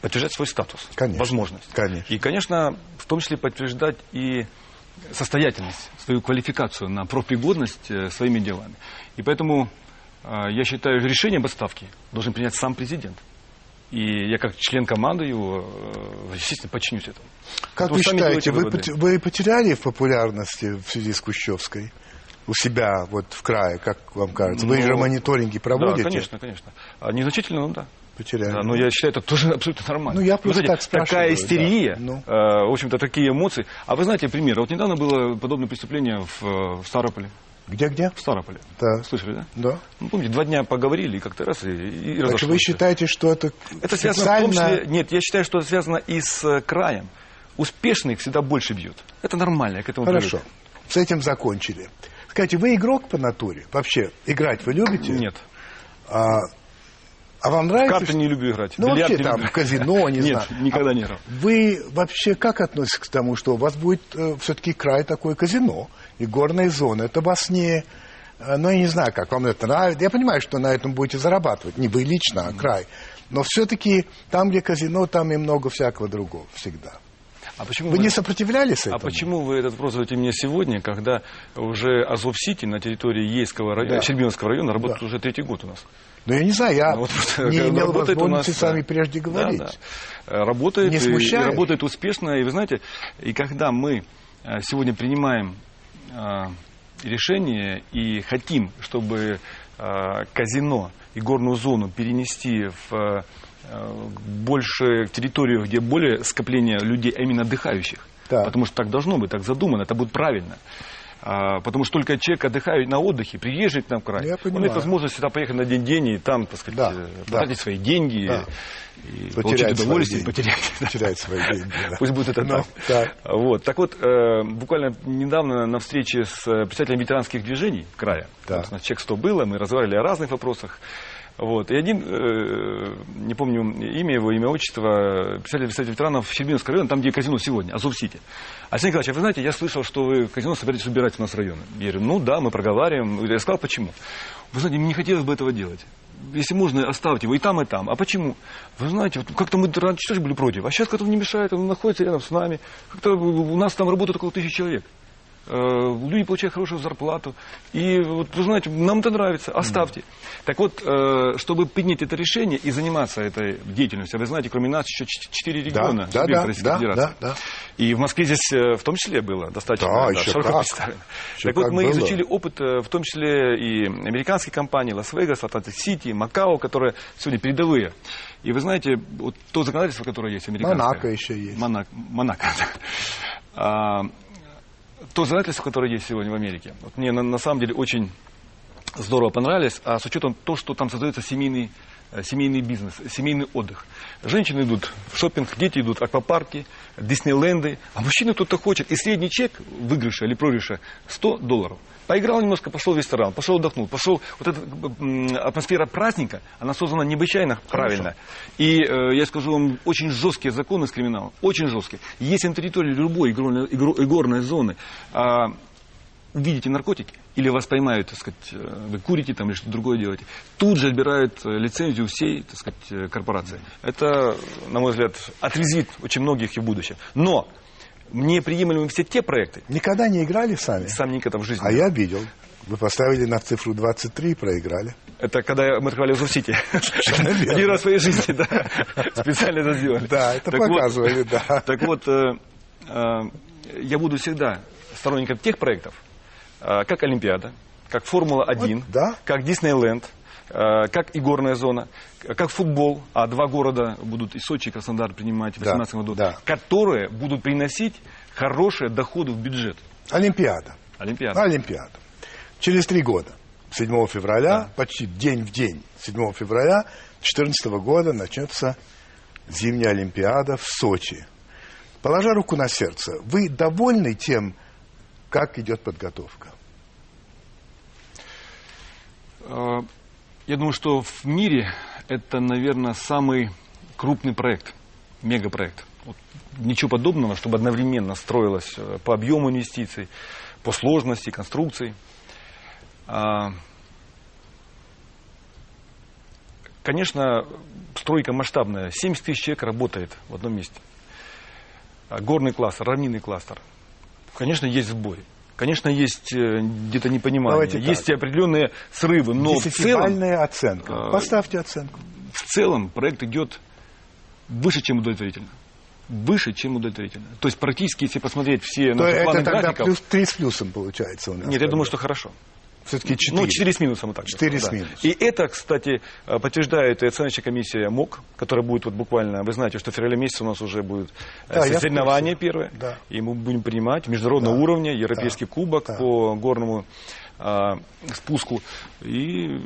[SPEAKER 2] подтверждать свой статус,
[SPEAKER 1] Конечно.
[SPEAKER 2] возможность.
[SPEAKER 1] Конечно.
[SPEAKER 2] И, конечно, в том числе подтверждать и состоятельность, свою квалификацию на профпригодность э, своими делами. И поэтому э, я считаю, решение об отставке должен принять сам президент. И я как член команды его, э, естественно, подчинюсь этому.
[SPEAKER 1] Как
[SPEAKER 2] Вот
[SPEAKER 1] вы считаете, вы, вы потеряли в популярности в связи с Кущевской? У себя, вот в крае, как вам кажется? Вы
[SPEAKER 2] Ну,
[SPEAKER 1] же мониторинги проводите?
[SPEAKER 2] Да, конечно, конечно. А незначительно, ну да.
[SPEAKER 1] Потеряли.
[SPEAKER 2] Да, но я считаю, это тоже абсолютно нормально.
[SPEAKER 1] Ну, я
[SPEAKER 2] Вы
[SPEAKER 1] просто
[SPEAKER 2] знаете,
[SPEAKER 1] так спрашиваю,
[SPEAKER 2] Такая истерия,
[SPEAKER 1] да. Ну.
[SPEAKER 2] э, в общем-то, такие эмоции. А вы знаете, пример. Вот недавно было подобное преступление в, э, в Старополе.
[SPEAKER 1] Где-где?
[SPEAKER 2] В Старополе.
[SPEAKER 1] Да.
[SPEAKER 2] Слышали, да?
[SPEAKER 1] Да.
[SPEAKER 2] Ну, помните, два дня поговорили, и как-то раз, и, и
[SPEAKER 1] Так
[SPEAKER 2] разошлось
[SPEAKER 1] вы считаете, что это
[SPEAKER 2] Это связано в том
[SPEAKER 1] специально-
[SPEAKER 2] числе... Нет, я считаю, что это связано и с э, краем. Успешных всегда больше бьет. Это нормально, я к этому
[SPEAKER 1] Хорошо.
[SPEAKER 2] привык.
[SPEAKER 1] С этим закончили. Скажите, вы игрок по натуре? Вообще, играть вы любите?
[SPEAKER 2] Нет.
[SPEAKER 1] А, а вам
[SPEAKER 2] В
[SPEAKER 1] нравится?
[SPEAKER 2] карты не люблю играть.
[SPEAKER 1] Ну,
[SPEAKER 2] бильярд
[SPEAKER 1] вообще там,
[SPEAKER 2] люблю.
[SPEAKER 1] в казино, не
[SPEAKER 2] Нет,
[SPEAKER 1] знаю.
[SPEAKER 2] никогда
[SPEAKER 1] А
[SPEAKER 2] не играл.
[SPEAKER 1] Вы вообще как относитесь к тому, что у вас будет все-таки край такой казино и горная зона? Это вас не... э, Ну, я не знаю, как вам это нравится. Я понимаю, что на этом будете зарабатывать. Не вы лично, а край. Но все-таки там, где казино, там и много всякого другого всегда.
[SPEAKER 2] А почему
[SPEAKER 1] Вы не сопротивлялись
[SPEAKER 2] А
[SPEAKER 1] этому?
[SPEAKER 2] почему вы этот вопрос задаете мне сегодня, когда уже Азов-Сити на территории Ейского района,
[SPEAKER 1] Да.
[SPEAKER 2] Щербиновского района работает
[SPEAKER 1] Да.
[SPEAKER 2] уже третий год у нас?
[SPEAKER 1] Ну, я не знаю, я
[SPEAKER 2] Ну, вот
[SPEAKER 1] не имел возможности
[SPEAKER 2] нас,
[SPEAKER 1] с вами прежде говорить.
[SPEAKER 2] Да, да. Работает,
[SPEAKER 1] Не
[SPEAKER 2] и- работает успешно. И вы знаете, и когда мы э, сегодня принимаем э, решение и хотим, чтобы э, казино и горную зону перенести в больше территорию, где более скопление людей, а именно отдыхающих.
[SPEAKER 1] Так.
[SPEAKER 2] Потому что так должно быть, так задумано, это будет правильно. А, потому что только человек отдыхает на отдыхе, приезжает к нам в край,
[SPEAKER 1] Я
[SPEAKER 2] он
[SPEAKER 1] понимаю.
[SPEAKER 2] имеет возможность сюда поехать на день-день и там, так сказать,
[SPEAKER 1] Да,
[SPEAKER 2] э,
[SPEAKER 1] да.
[SPEAKER 2] потратить свои деньги
[SPEAKER 1] Да.
[SPEAKER 2] и
[SPEAKER 1] Потерять
[SPEAKER 2] получить
[SPEAKER 1] свои
[SPEAKER 2] удовольствие,
[SPEAKER 1] деньги.
[SPEAKER 2] потерять. да.
[SPEAKER 1] Терять свои деньги. да.
[SPEAKER 2] Пусть будет это
[SPEAKER 1] Ну,
[SPEAKER 2] так.
[SPEAKER 1] так.
[SPEAKER 2] Вот. Так вот, э, буквально недавно на встрече с э, представителями ветеранских движений края,
[SPEAKER 1] Так.
[SPEAKER 2] у нас человек 100 было, мы разговаривали о разных вопросах. Вот. И один, э, не помню имя его, имя, отчество, представитель, представитель ветеранов Щербиновского района, там, где казино сегодня, Азов-Сити. Александр Николаевич, а вы знаете, я слышал, что вы казино собираетесь убирать у нас районы. Я говорю, ну да, мы проговариваем. Я сказал, почему. Вы знаете, мне не хотелось бы этого делать. Если можно, оставьте его и там, и там. А почему? Вы знаете, вот как-то мы раньше тоже были против. А сейчас как-то не мешает, он находится рядом с нами. Как-то у нас там работает около тысячи человек. Э, Люди получают хорошую зарплату. И вот, вы знаете, нам это нравится, оставьте. Так вот, э, чтобы принять это решение и заниматься этой деятельностью, а вы знаете, кроме нас еще ч- четыре
[SPEAKER 1] Да,
[SPEAKER 2] региона,
[SPEAKER 1] да, да,
[SPEAKER 2] Российской
[SPEAKER 1] да,
[SPEAKER 2] Федерации.
[SPEAKER 1] да, да.
[SPEAKER 2] И в Москве здесь э, в том числе было достаточно
[SPEAKER 1] Да,
[SPEAKER 2] да,
[SPEAKER 1] еще
[SPEAKER 2] широко
[SPEAKER 1] как.
[SPEAKER 2] представлено.
[SPEAKER 1] Еще
[SPEAKER 2] так вот,
[SPEAKER 1] как
[SPEAKER 2] мы
[SPEAKER 1] было.
[SPEAKER 2] изучили опыт, в том числе и американских компаний, Лас-Вегас, Атлантик-Сити, Макао, которые сегодня передовые. И вы знаете, вот то законодательство, которое есть американское.
[SPEAKER 1] Монако еще есть.
[SPEAKER 2] Монак- Монако. То законодательство, которое есть сегодня в Америке. Вот мне на, на самом деле очень здорово понравились, а с учетом того, что там создается семейный, семейный бизнес, семейный отдых. Женщины идут в шопинг, дети идут в аквапарки, Диснейленды, а мужчина кто-то хочет. И средний чек выигрыша или проигрыша 100 долларов. Поиграл немножко, пошел в ресторан, пошел отдохнул, пошел. Вот эта м, атмосфера праздника, она создана необычайно правильно. И э, я скажу вам, очень жесткие законы с криминалом, очень жесткие. Если на территории любой игро- игорной зоны а, увидите наркотики, или вас поймают, так сказать, э, вы курите там или что-то другое делаете, тут же отбирают э, лицензию всей, так сказать, э, корпорации. Это, на мой взгляд, отрезвит очень многих и в будущем. Но мне приемлемы все те проекты,
[SPEAKER 1] Никогда не играли сами?
[SPEAKER 2] сам никогда в жизни.
[SPEAKER 1] А я видел. Вы поставили на цифру 23 и проиграли.
[SPEAKER 2] Это когда мы открывали Зурсити.
[SPEAKER 1] верно.
[SPEAKER 2] Один раз в своей жизни, да. Специально это сделали.
[SPEAKER 1] Да, это
[SPEAKER 2] Так вот,
[SPEAKER 1] показывали, да.
[SPEAKER 2] Так вот, э, э, я буду всегда сторонником тех проектов, как Олимпиада, как Формула-1,
[SPEAKER 1] Вот, да.
[SPEAKER 2] как Диснейленд, э, как и горная зона, как футбол, а два города будут и Сочи, и Краснодар принимать в
[SPEAKER 1] Да,
[SPEAKER 2] 2018 году,
[SPEAKER 1] да.
[SPEAKER 2] которые будут приносить хорошие доходы в бюджет.
[SPEAKER 1] Олимпиада.
[SPEAKER 2] Олимпиада.
[SPEAKER 1] Олимпиада. Через три года, 7 февраля,
[SPEAKER 2] Да.
[SPEAKER 1] почти день в день, 7 февраля 2014 года начнется зимняя Олимпиада в Сочи. Положа руку на сердце, вы довольны тем, как идет подготовка?
[SPEAKER 2] Э, Я думаю, что в мире это, наверное, самый крупный проект, мегапроект. Вот ничего подобного, чтобы одновременно строилось э, по объему инвестиций, по сложности конструкций. А, Конечно, стройка масштабная. 70 тысяч человек работает в одном месте. Горный кластер, равнинный кластер. Конечно, есть сбой. Конечно, есть э, где-то непонимание.
[SPEAKER 1] Давайте так.
[SPEAKER 2] есть срывы, срывы, но в целом,
[SPEAKER 1] оценка.
[SPEAKER 2] э,
[SPEAKER 1] Поставьте оценку.
[SPEAKER 2] в целом проект идет выше, чем удовлетворительно. Выше, чем удовлетворительно. То есть практически, если посмотреть все
[SPEAKER 1] То
[SPEAKER 2] наши планы
[SPEAKER 1] это тогда
[SPEAKER 2] графиков...
[SPEAKER 1] плюс, 3 с плюсом получается у нас.
[SPEAKER 2] Нет, я думаю, что хорошо.
[SPEAKER 1] Все-таки 4.
[SPEAKER 2] Ну, 4 с минусом, вот так. бы
[SPEAKER 1] 4
[SPEAKER 2] сказал,
[SPEAKER 1] с
[SPEAKER 2] да.
[SPEAKER 1] минусом.
[SPEAKER 2] И это, кстати, э, подтверждает и оценочная комиссия МОК, которая будет вот буквально, вы знаете, что в феврале месяце у нас уже будет э,
[SPEAKER 1] Да, в
[SPEAKER 2] соревнование первое,
[SPEAKER 1] Да.
[SPEAKER 2] и мы будем принимать международного
[SPEAKER 1] Да.
[SPEAKER 2] уровня, европейский кубок
[SPEAKER 1] Да.
[SPEAKER 2] по горному а, спуску. И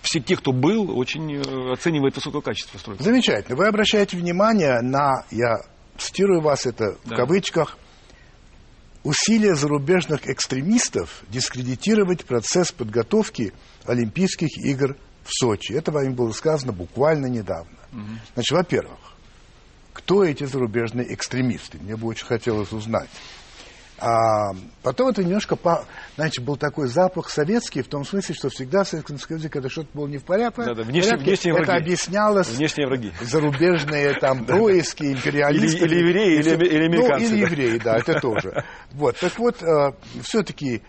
[SPEAKER 2] все те, кто был, очень э, оценивают высокое качество стройки.
[SPEAKER 1] Замечательно. Вы обращаете внимание на, я цитирую вас это в
[SPEAKER 2] Да.
[SPEAKER 1] кавычках, усилия зарубежных экстремистов дискредитировать процесс подготовки Олимпийских игр в Сочи. Это вами было сказано буквально недавно. Значит, во-первых, кто эти зарубежные экстремисты? Мне бы очень хотелось узнать. А потом это немножко, знаете, был такой запах советский, в том смысле, что всегда в Советском Союзе, когда что-то было не в порядке,
[SPEAKER 2] Да-да, внешне-
[SPEAKER 1] порядке,
[SPEAKER 2] внешние
[SPEAKER 1] это
[SPEAKER 2] враги.
[SPEAKER 1] объяснялось
[SPEAKER 2] Внешние враги.
[SPEAKER 1] зарубежные там происки, империалисты.
[SPEAKER 2] Или- или евреи, или-
[SPEAKER 1] всё-
[SPEAKER 2] или американцы,
[SPEAKER 1] Ну, или
[SPEAKER 2] да.
[SPEAKER 1] евреи, да, это тоже. Вот, так вот, все-таки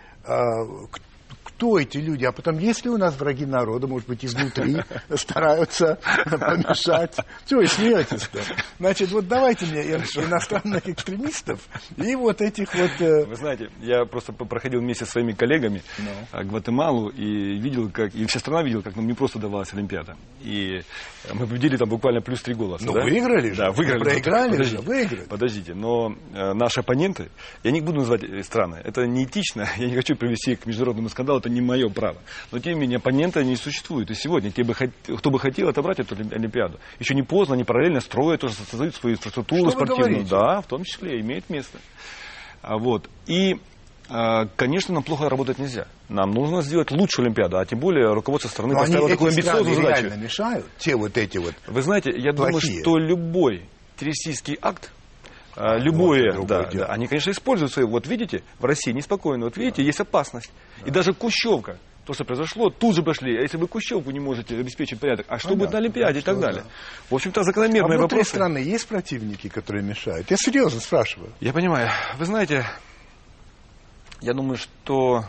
[SPEAKER 1] кто эти люди? А потом, есть ли у нас враги народа, может быть, изнутри стараются помешать? Чего вы смеетесь-то? Значит, вот давайте мне ин- иностранных экстремистов и вот этих вот... э,
[SPEAKER 2] Вы знаете, я просто проходил вместе со своими коллегами
[SPEAKER 1] Ну.
[SPEAKER 2] а, Гватемалу и видел, как, и вся страна видела, как нам не просто давалась Олимпиада. И э, мы победили там буквально плюс три голоса.
[SPEAKER 1] Ну,
[SPEAKER 2] да?
[SPEAKER 1] выиграли же.
[SPEAKER 2] Да, выиграли.
[SPEAKER 1] Проиграли
[SPEAKER 2] Подождите,
[SPEAKER 1] же, выиграли.
[SPEAKER 2] Подождите, но э, наши оппоненты, я не буду называть э, страны, это неэтично, я не хочу привести к международному скандалу, это не мое право. Но тем не менее, оппонента не существует. И сегодня, те бы, кто бы хотел отобрать эту Олим- Олимпиаду, еще не поздно, они параллельно строят, тоже создают свою инфраструктуру
[SPEAKER 1] Что
[SPEAKER 2] спортивную. Да, в том числе, имеет место. А вот. И, а, конечно, нам плохо работать нельзя. Нам нужно сделать лучшую Олимпиаду, а тем более руководство страны
[SPEAKER 1] Но
[SPEAKER 2] поставило такую амбициозную задачу.
[SPEAKER 1] реально мешают? Те вот эти вот
[SPEAKER 2] Вы знаете, я думаю,
[SPEAKER 1] Плохие.
[SPEAKER 2] что любой террористический акт, а, любое,
[SPEAKER 1] это
[SPEAKER 2] да, да, они, конечно, используют свои. Вот видите, в России неспокойно, вот видите, есть опасность. И даже Кущевка, то, что произошло, тут же пошли. А если вы Кущевку не можете обеспечить порядок, а что
[SPEAKER 1] Понятно,
[SPEAKER 2] будет на Олимпиаде и так далее?
[SPEAKER 1] да.
[SPEAKER 2] В общем-то,
[SPEAKER 1] А
[SPEAKER 2] закономерные
[SPEAKER 1] внутри
[SPEAKER 2] вопросы.
[SPEAKER 1] страны есть противники, которые мешают? Я серьезно спрашиваю.
[SPEAKER 2] Я понимаю. Вы знаете, я думаю, что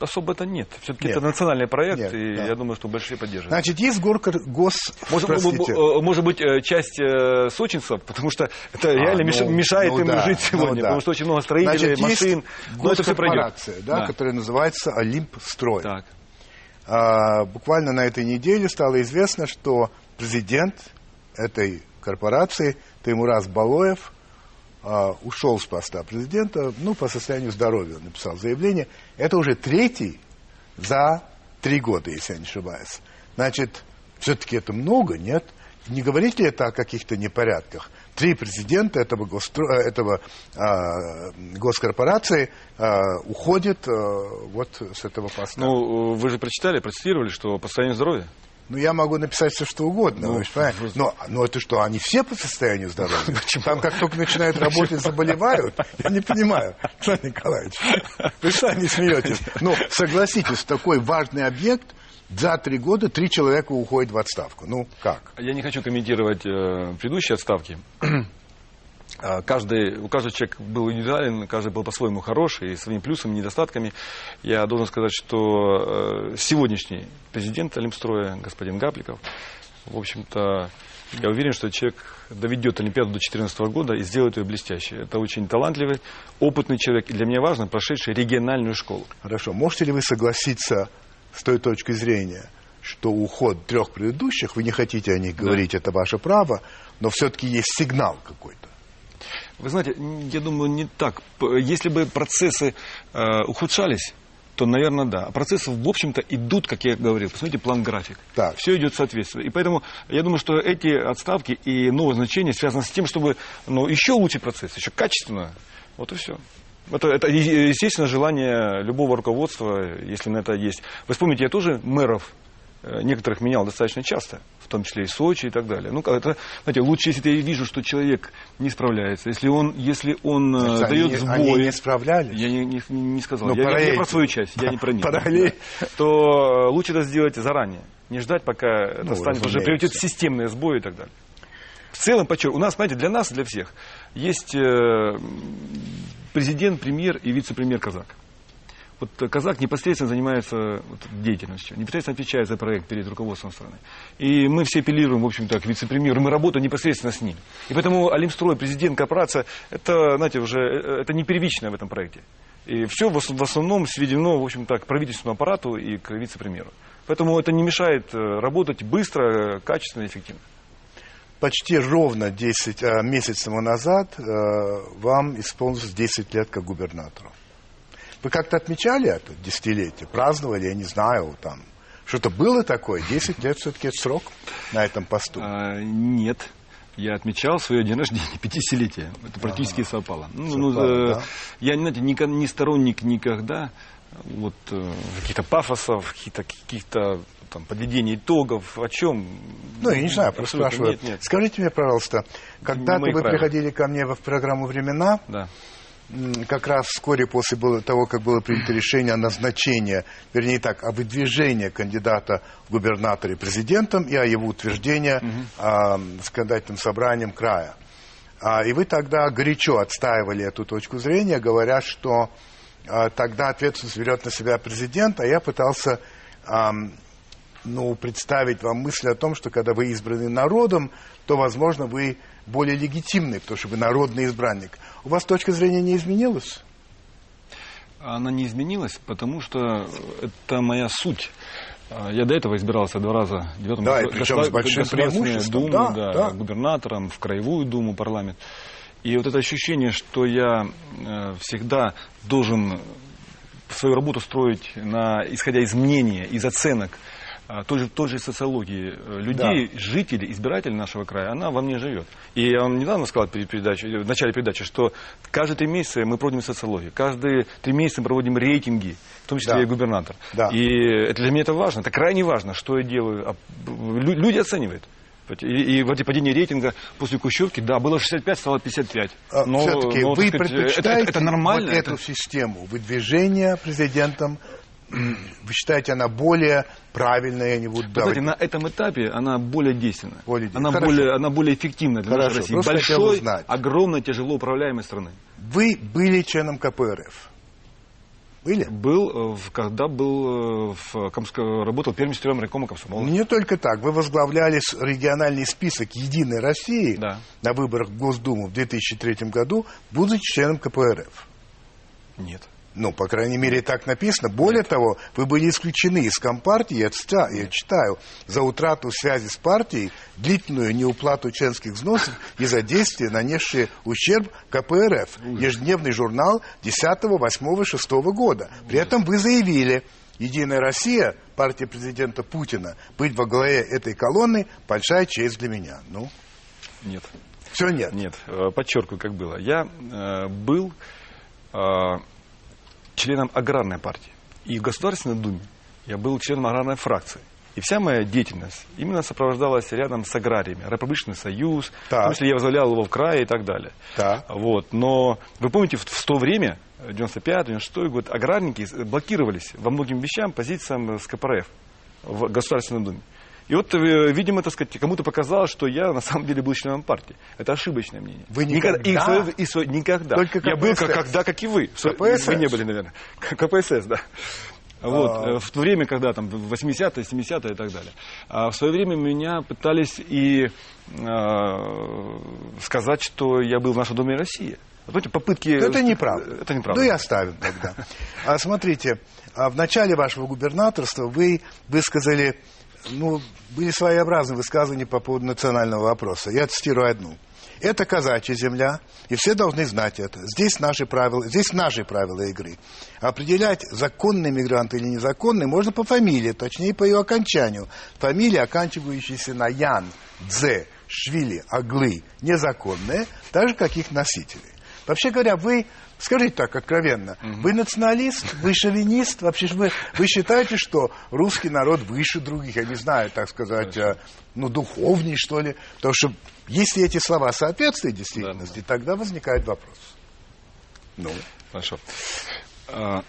[SPEAKER 2] Особо-то нет. Все-таки это национальный проект,
[SPEAKER 1] нет,
[SPEAKER 2] и
[SPEAKER 1] да.
[SPEAKER 2] я думаю, что большие поддерживают.
[SPEAKER 1] Значит, есть горка гос...
[SPEAKER 2] Может, э, может быть, э, часть э, сочинцев, потому что это а, реально ну, мешает ну, им да, жить сегодня, ну, да. потому что очень много строителей,
[SPEAKER 1] Значит,
[SPEAKER 2] машин.
[SPEAKER 1] Но это все пройдет. Да, да. которая называется Олимп Строй. Так. А, буквально на этой неделе стало известно, что президент этой корпорации Таймураз Балоев а, ушел с поста президента, ну, по состоянию здоровья написал заявление. Это уже третий за три года, если я не ошибаюсь. Значит, все-таки это много, нет? Не говорите ли это о каких-то непорядках? Три президента этого, гостро... Этого э, госкорпорации э, уходят э, вот с этого поста.
[SPEAKER 2] Ну, вы же прочитали, процитировали, что по состоянию здоровья?
[SPEAKER 1] Ну, я могу написать все, что угодно. Ну, вы понимаете? Но, но это что, они все по состоянию здоровья? Почему? Там как только начинают работать, заболевают? Я не понимаю, Александр Николаевич. Вы сами смеетесь. Но согласитесь, такой важный объект, за три года три человека уходят в отставку. Ну, как?
[SPEAKER 2] Я не хочу комментировать э, предыдущие отставки. А, каждый, у каждого человек был индивидуален, каждый был по-своему хорош, и своими плюсами, недостатками. Я должен сказать, что э, сегодняшний президент Олимстроя, господин Гапликов, в общем-то, я уверен, что человек доведет Олимпиаду до 2014 года и сделает ее блестящей. Это очень талантливый, опытный человек, и для меня важно, прошедший региональную школу.
[SPEAKER 1] Хорошо. Можете ли вы согласиться с той точки зрения, что уход трех предыдущих, вы не хотите о них говорить, да. это ваше право, но все-таки есть сигнал какой-то?
[SPEAKER 2] Вы знаете, я думаю, не так. Если бы процессы э, ухудшались, то, наверное, да. А процессы, в общем-то, идут, как я говорил. Посмотрите, план график. Так. Все идет соответственно. И поэтому я думаю, что эти отставки и новые значения связаны с тем, чтобы ну, еще лучший процесс, еще качественно. Вот и все. Это, это, естественно, желание любого руководства, если на это есть. Вы вспомните, я тоже мэров некоторых менял достаточно часто, в том числе и Сочи и так далее. Ну, это, знаете, лучше, если я вижу, что человек не справляется, если он, если он э, дает сбой...
[SPEAKER 1] Они не справлялись?
[SPEAKER 2] Я не, не, не сказал. Ну, я, я про свою часть, я не про них. Параллель. То лучше это сделать заранее. Не ждать, пока это ну, станет, уже приведет системные сбои и так далее. В целом, подчеркиваю, у нас, знаете, для нас, для всех, есть э, президент, премьер и вице-премьер казак вот казак непосредственно занимается вот, деятельностью, непосредственно отвечает за проект перед руководством страны. И мы все апеллируем, в общем-то, к вице-премьеру, мы работаем непосредственно с ним. И поэтому Алимстрой, президент, корпорация, это, знаете, уже э, это не первичное в этом проекте. И все в основном сведено, в общем-то, к правительственному аппарату и к вице-премьеру. Поэтому это не мешает э, работать быстро, качественно эффективно.
[SPEAKER 1] Почти ровно 10 а, месяцев назад э, вам исполнилось 10 лет как губернатору. Вы как-то отмечали это десятилетие, праздновали, я не знаю, там, что-то было такое? Десять лет все-таки срок на этом посту?
[SPEAKER 2] А, нет. Я отмечал свое день рождения, пятидесятилетие. Это практически ага. совпало. Ну, совпало ну, да? Я, знаете, не, не сторонник никогда вот э, каких-то пафосов, каких-то каких-то там, подведения итогов, о чем?
[SPEAKER 1] Ну, я не знаю, просто спрашиваю. Нет, нет. Скажите мне, пожалуйста, когда-то вы правил. приходили ко мне в программу «Времена»,
[SPEAKER 2] да
[SPEAKER 1] как раз вскоре после того, как было принято решение о назначении, вернее так, о выдвижении кандидата в губернаторе президентом и о его утверждении угу. а, законодательным собранием края. А, и вы тогда горячо отстаивали эту точку зрения, говоря, что а, тогда ответственность берет на себя президент, а я пытался а, ну, представить вам мысль о том, что когда вы избраны народом, то, возможно, вы более легитимный, потому что вы народный избранник. У вас точка зрения не изменилась?
[SPEAKER 2] Она не изменилась, потому что это моя суть. Я до этого избирался два раза в девятом
[SPEAKER 1] да, и причем с большим преимуществом.
[SPEAKER 2] Думу, да, да, да. губернатором, в краевую думу, парламент. И вот это ощущение, что я э, всегда должен свою работу строить, на, исходя из мнения, из оценок а, той же, той же социологии э, людей, да. жителей, избирателей нашего края, она во мне живет. И я вам недавно сказал перед передачей, в начале передачи, что каждые три месяца мы проводим социологию, каждые три месяца мы проводим рейтинги, в том числе да. и губернатор. Да. И это, для меня это важно, это крайне важно, что я делаю. А, люди оценивают. И, и в эти падение рейтинга после Кущевки, да, было 65, стало 55.
[SPEAKER 1] А, но, Все-таки но, вы сказать, предпочитаете это, это, это нормально, вот эту это... систему выдвижения президентом вы считаете, она более правильная, я не буду
[SPEAKER 2] давать? Знаете, на этом этапе она более действенна. Более она, более, она более эффективна для Хорошо. нашей России. Большой, огромной, тяжело управляемой страны.
[SPEAKER 1] Вы были членом КПРФ. Были?
[SPEAKER 2] Был, э, когда был, э, в, Комско, работал первым секретарем райкома комсомола.
[SPEAKER 1] Не только так. Вы возглавляли региональный список «Единой России»
[SPEAKER 2] да.
[SPEAKER 1] на выборах в Госдуму в 2003 году, будучи членом КПРФ.
[SPEAKER 2] Нет.
[SPEAKER 1] Ну, по крайней мере, так написано. Более того, вы были исключены из Компартии, я читаю, я читаю, за утрату связи с партией, длительную неуплату членских взносов и за действия, нанесшие ущерб КПРФ. Ежедневный журнал 10, 8, 6 года. При этом вы заявили, Единая Россия, партия президента Путина, быть во главе этой колонны – большая честь для меня. Ну?
[SPEAKER 2] Нет.
[SPEAKER 1] Все нет?
[SPEAKER 2] Нет. Э, подчеркиваю, как было. Я э, был... Э, членом аграрной партии. И в Государственной Думе я был членом аграрной фракции. И вся моя деятельность именно сопровождалась рядом с аграриями. Рапробычный союз, так. в смысле я возглавлял его в крае и так далее.
[SPEAKER 1] Так.
[SPEAKER 2] Вот. Но вы помните, в, в то время, 95-96 год, аграрники блокировались во многим вещам позициям с КПРФ в Государственной Думе. И вот, э, видимо, так сказать, кому-то показалось, что я на самом деле был членом партии. Это ошибочное мнение.
[SPEAKER 1] Вы никогда?
[SPEAKER 2] никогда и, и, никогда.
[SPEAKER 1] Только
[SPEAKER 2] я был как, когда, как и вы.
[SPEAKER 1] КПСС?
[SPEAKER 2] Вы не были, наверное. КПСС, да. Вот, а... Э, в то время, когда там 80-е, 70-е и так далее. А в свое время меня пытались и э, сказать, что я был в нашем Доме России. Знаете, попытки...
[SPEAKER 1] Это неправда.
[SPEAKER 2] Это неправда.
[SPEAKER 1] Ну и оставим тогда. А смотрите, а в начале вашего губернаторства вы высказали ну, были своеобразные высказывания по поводу национального вопроса. Я цитирую одну. Это казачья земля, и все должны знать это. Здесь наши правила, здесь наши правила игры. Определять, законный мигрант или незаконный, можно по фамилии, точнее по ее окончанию. Фамилия, оканчивающаяся на Ян, Дзе, Швили, Аглы, незаконные, так же, как их носители. Вообще говоря, вы Скажите так откровенно, угу. вы националист, вы шовинист, вообще вы, вы считаете, что русский народ выше других, я не знаю, так сказать, Хорошо. ну, духовней, что ли? Потому что если эти слова соответствуют действительности, да, да. тогда возникает вопрос.
[SPEAKER 2] Ну. Хорошо. А,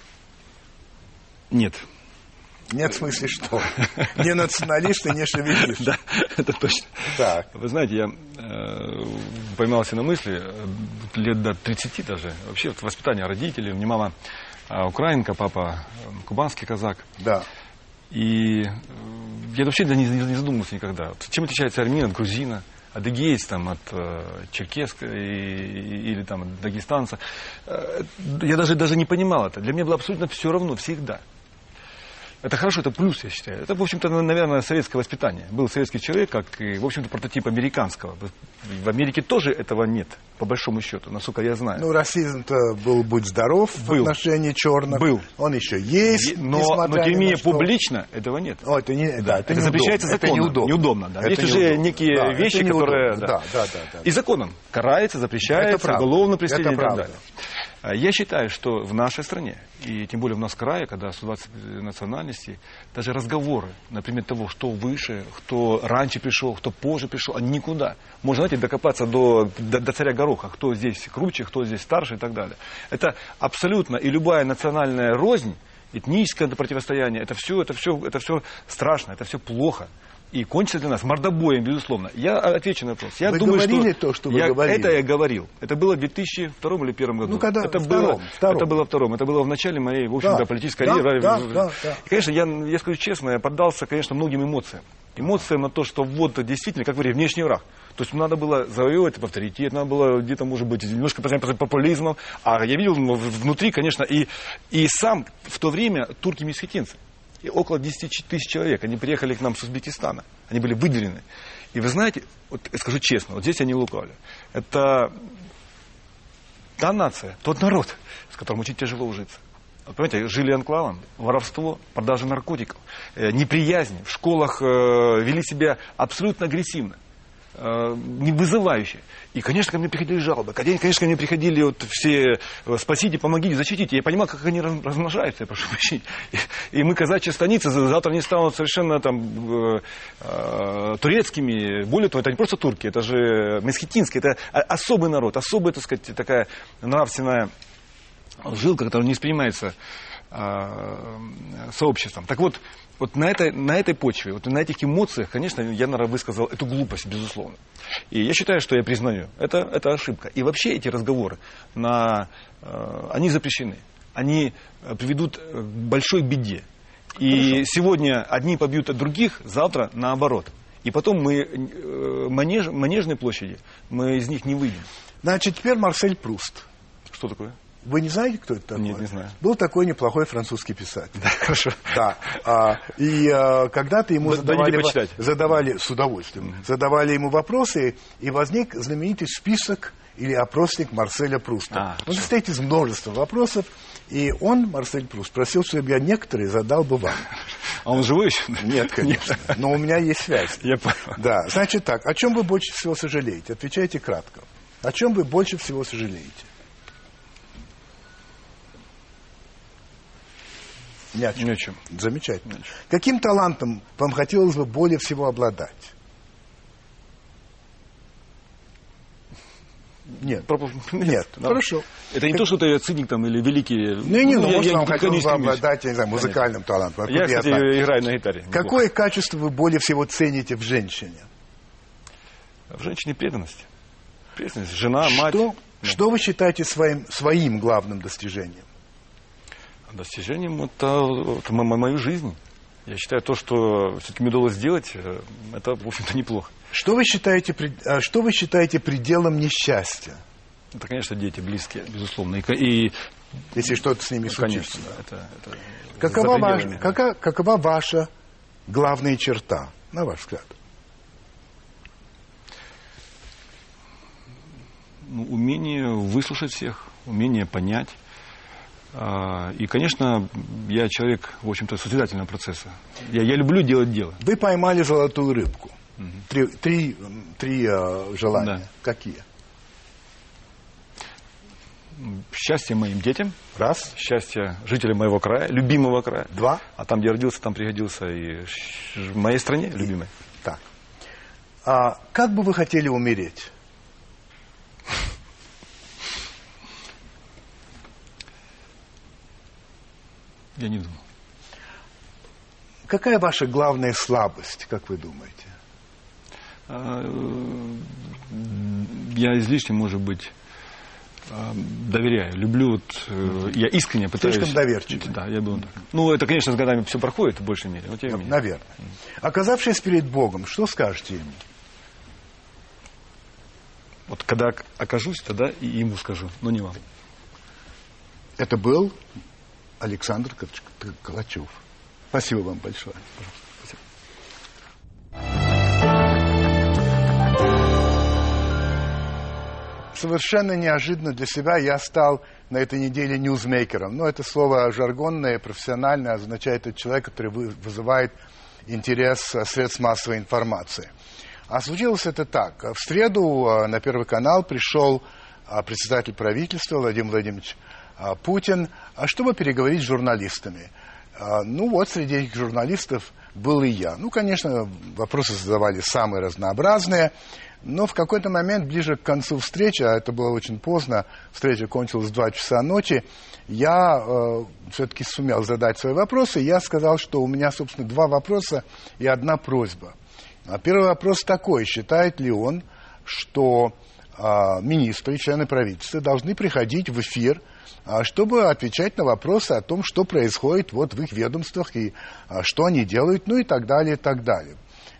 [SPEAKER 2] нет,
[SPEAKER 1] нет, в смысле что? Не националист и не шовинист.
[SPEAKER 2] Да, это точно.
[SPEAKER 1] Так.
[SPEAKER 2] Вы знаете, я э, поймался на мысли э, лет до 30 даже. Вообще вот, воспитание родителей. У меня мама э, украинка, папа э, кубанский казак.
[SPEAKER 1] Да.
[SPEAKER 2] И я вообще не, не, задумывался никогда. Чем отличается армянин от грузина? адыгеец там, от э, черкеска и, или там, от дагестанца. Я даже, даже не понимал это. Для меня было абсолютно все равно всегда. Это хорошо, это плюс, я считаю. Это, в общем-то, наверное, советское воспитание. Был советский человек, как и, в общем-то, прототип американского. В Америке тоже этого нет, по большому счету, насколько я знаю.
[SPEAKER 1] Ну, расизм-то был «Будь здоров» был. в отношении черных.
[SPEAKER 2] Был.
[SPEAKER 1] Он еще есть,
[SPEAKER 2] Но, но тем не менее, публично этого нет.
[SPEAKER 1] О, это не, да, это,
[SPEAKER 2] это запрещается законом. Это неудобно. неудобно да.
[SPEAKER 1] Это
[SPEAKER 2] есть уже некие да, вещи, которые...
[SPEAKER 1] Да. Да, да, да, да.
[SPEAKER 2] И законом карается, запрещается, уголовно преследование и так далее. А я считаю, что в нашей стране, и тем более в нас крае, когда 120 национальностей, даже разговоры, например, того, что выше, кто раньше пришел, кто позже пришел, они никуда. Можно, знаете, докопаться до, до, до царя Гороха, кто здесь круче, кто здесь старше и так далее. Это абсолютно, и любая национальная рознь, этническое противостояние, это все, это все, это все страшно, это все плохо и кончится для нас мордобоем, безусловно. Я отвечу на вопрос. Я
[SPEAKER 1] вы
[SPEAKER 2] думаю,
[SPEAKER 1] говорили
[SPEAKER 2] что
[SPEAKER 1] то, что вы
[SPEAKER 2] я,
[SPEAKER 1] говорили?
[SPEAKER 2] Это я говорил. Это было в 2002 или 2001 году.
[SPEAKER 1] Ну, когда
[SPEAKER 2] это
[SPEAKER 1] втором,
[SPEAKER 2] было,
[SPEAKER 1] втором.
[SPEAKER 2] Это было втором. Это было в начале моей, в общем-то,
[SPEAKER 1] да.
[SPEAKER 2] политической
[SPEAKER 1] да,
[SPEAKER 2] карьеры.
[SPEAKER 1] Да, да, да.
[SPEAKER 2] И, конечно, я, я скажу честно, я поддался, конечно, многим эмоциям. Эмоциям на то, что вот действительно, как говорили, внешний враг. То есть надо было завоевывать авторитет, надо было где-то, может быть, немножко популизмом. А я видел внутри, конечно, и, и сам в то время турки-месхетинцы и около 10 тысяч человек. Они приехали к нам с Узбекистана. Они были выделены. И вы знаете, вот я скажу честно, вот здесь я не лукавлю. Это та нация, тот народ, с которым очень тяжело ужиться. Вот, понимаете, жили анклавом, воровство, продажа наркотиков, э, неприязнь, в школах э, вели себя абсолютно агрессивно. Э, не вызывающие. И, конечно, ко мне приходили жалобы. Конечно, ко мне приходили вот все э, «спасите, помогите, защитите». Я понимал, как они размножаются, я прошу прощения. И, мы, казачья станица, завтра они станут совершенно там э, турецкими. Более того, это не просто турки, это же месхетинские, это особый народ, особая, так сказать, такая нравственная жилка, которая не воспринимается сообществом. Так вот, вот на этой, на этой почве, вот на этих эмоциях, конечно, я, наверное, высказал эту глупость, безусловно. И я считаю, что я признаю, это, это ошибка. И вообще эти разговоры, на, э, они запрещены. они э, приведут к большой беде. И Хорошо. сегодня одни побьют других, завтра наоборот. И потом мы манеж, манежной площади, мы из них не выйдем.
[SPEAKER 1] Значит, теперь Марсель Пруст.
[SPEAKER 2] Что такое?
[SPEAKER 1] Вы не знаете, кто это такой?
[SPEAKER 2] Нет, не знаю.
[SPEAKER 1] Был такой неплохой французский писатель.
[SPEAKER 2] Да, хорошо.
[SPEAKER 1] Да. А, и а, когда-то ему задавали, задавали, с удовольствием, mm-hmm. задавали ему вопросы, и возник знаменитый список или опросник Марселя Пруста. А, он состоит из множества вопросов, и он, Марсель Пруст, просил, чтобы я некоторые задал бы вам.
[SPEAKER 2] А он живой еще?
[SPEAKER 1] Нет, конечно. Но у меня есть связь.
[SPEAKER 2] Я понял.
[SPEAKER 1] Да. Значит так, о чем вы больше всего сожалеете? Отвечайте кратко. О чем вы больше всего сожалеете?
[SPEAKER 2] Ни о чем. Ни о чем.
[SPEAKER 1] Замечательно. Ни о чем. Каким талантом вам хотелось бы более всего обладать? Нет.
[SPEAKER 2] Нет.
[SPEAKER 1] Да. Хорошо.
[SPEAKER 2] Это не как... то, что ты циник там или великий.
[SPEAKER 1] Не, не, ну, ну может, вам хотелось бы обладать, я не знаю, музыкальным Конечно. талантом.
[SPEAKER 2] Я, кстати, я играю на гитаре.
[SPEAKER 1] Какое неплохо. качество вы более всего цените в женщине?
[SPEAKER 2] В женщине преданность. Преданность. Жена, мать.
[SPEAKER 1] Что, да. что вы считаете своим, своим главным достижением?
[SPEAKER 2] Достижением это, это мою жизнь. Я считаю, то, что все-таки мне удалось сделать, э, это, в общем-то, неплохо.
[SPEAKER 1] Что вы считаете, а, что вы считаете пределом несчастья?
[SPEAKER 2] Это, конечно, дети близкие, безусловно. И, и
[SPEAKER 1] если что-то с ними ну, случится.
[SPEAKER 2] Конечно, это, это
[SPEAKER 1] какова, ваш, какова, какова ваша главная черта, на ваш взгляд?
[SPEAKER 2] Ну, умение выслушать всех, умение понять. А, и, конечно, я человек, в общем-то, созидательного процесса. Я, я люблю делать дело.
[SPEAKER 1] Вы поймали золотую рыбку. Угу. Три, три, три uh, желания. Да. Какие?
[SPEAKER 2] Счастье моим детям.
[SPEAKER 1] Раз.
[SPEAKER 2] Счастье жителям моего края, любимого края.
[SPEAKER 1] Два.
[SPEAKER 2] А там, где родился, там пригодился и в моей стране любимой.
[SPEAKER 1] Так. А как бы вы хотели умереть?
[SPEAKER 2] Я не думал.
[SPEAKER 1] Какая ваша главная слабость, как вы думаете?
[SPEAKER 2] А, я излишне, может быть, а, доверяю, люблю, вот, э, я искренне пытаюсь...
[SPEAKER 1] Слишком доверчивый.
[SPEAKER 2] Да, я думаю так. Ну, это, конечно, с годами все проходит в большей мере, тем не менее.
[SPEAKER 1] Наверное. Оказавшись перед Богом, что скажете ему?
[SPEAKER 2] Вот когда окажусь, тогда и ему скажу, но не вам.
[SPEAKER 1] Это был Александр Калачев. Спасибо вам большое. Совершенно неожиданно для себя я стал на этой неделе ньюзмейкером. Но это слово жаргонное, профессиональное, означает это человек, который вызывает интерес средств массовой информации. А случилось это так. В среду а, на Первый канал пришел а, председатель правительства Владимир Владимирович Путин, а чтобы переговорить с журналистами. А, ну вот, среди этих журналистов был и я. Ну, конечно, вопросы задавали самые разнообразные, но в какой-то момент, ближе к концу встречи, а это было очень поздно, встреча кончилась в 2 часа ночи, я э, все-таки сумел задать свои вопросы. Я сказал, что у меня, собственно, два вопроса и одна просьба. Первый вопрос такой. Считает ли он, что э, министры, члены правительства должны приходить в эфир а, чтобы отвечать на вопросы о том, что происходит вот в их ведомствах и а, что они делают, ну и так далее, и так далее.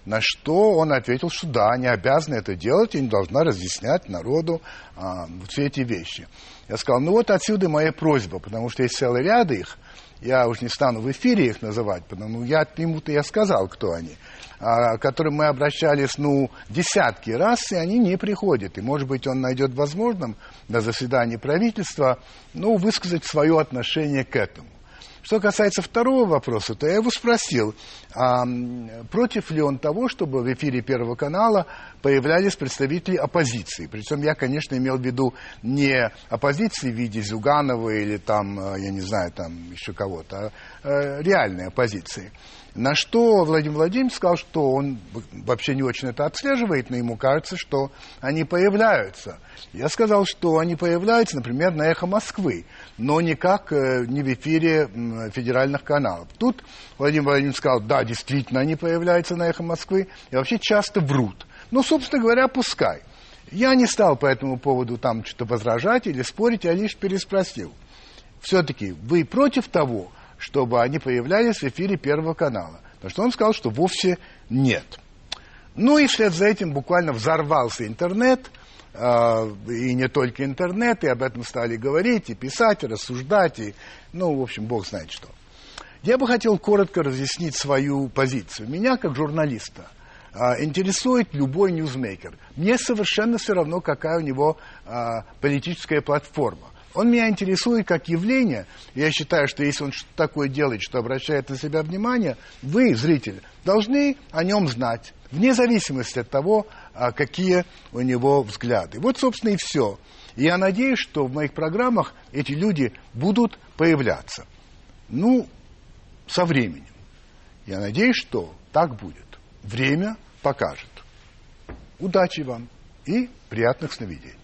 [SPEAKER 1] На что он ответил, что да, они обязаны это делать, и не должна разъяснять народу а, все эти вещи. Я сказал, ну вот отсюда моя просьба, потому что есть целый ряд их, я уж не стану в эфире их называть, потому я ему-то я сказал, кто они. А, к которым мы обращались, ну, десятки раз, и они не приходят. И, может быть, он найдет возможным на заседании правительства, ну, высказать свое отношение к этому. Что касается второго вопроса, то я его спросил, а против ли он того, чтобы в эфире Первого канала появлялись представители оппозиции. Причем я, конечно, имел в виду не оппозиции в виде Зюганова или там, э, я не знаю, там еще кого-то, а э, реальной оппозиции. На что Владимир Владимирович сказал, что он вообще не очень это отслеживает, но ему кажется, что они появляются. Я сказал, что они появляются, например, на «Эхо Москвы», но никак э, не в эфире федеральных каналов. Тут Владимир Владимирович сказал, да, действительно, они появляются на «Эхо Москвы», и вообще часто врут. Ну, собственно говоря, пускай. Я не стал по этому поводу там что-то возражать или спорить, я лишь переспросил. все-таки вы против того, чтобы они появлялись в эфире Первого канала? Потому что он сказал, что вовсе нет. Ну и вслед за этим буквально взорвался интернет, э, и не только интернет, и об этом стали говорить, и писать, и рассуждать, и, ну, в общем, бог знает что. Я бы хотел коротко разъяснить свою позицию. Меня, как журналиста, а, интересует любой ньюзмейкер. Мне совершенно все равно, какая у него а, политическая платформа. Он меня интересует как явление. Я считаю, что если он что-то такое делает, что обращает на себя внимание, вы, зритель, должны о нем знать, вне зависимости от того, а, какие у него взгляды. Вот, собственно, и все. Я надеюсь, что в моих программах эти люди будут появляться. Ну, со временем. Я надеюсь, что так будет. Время покажет. Удачи вам и приятных сновидений.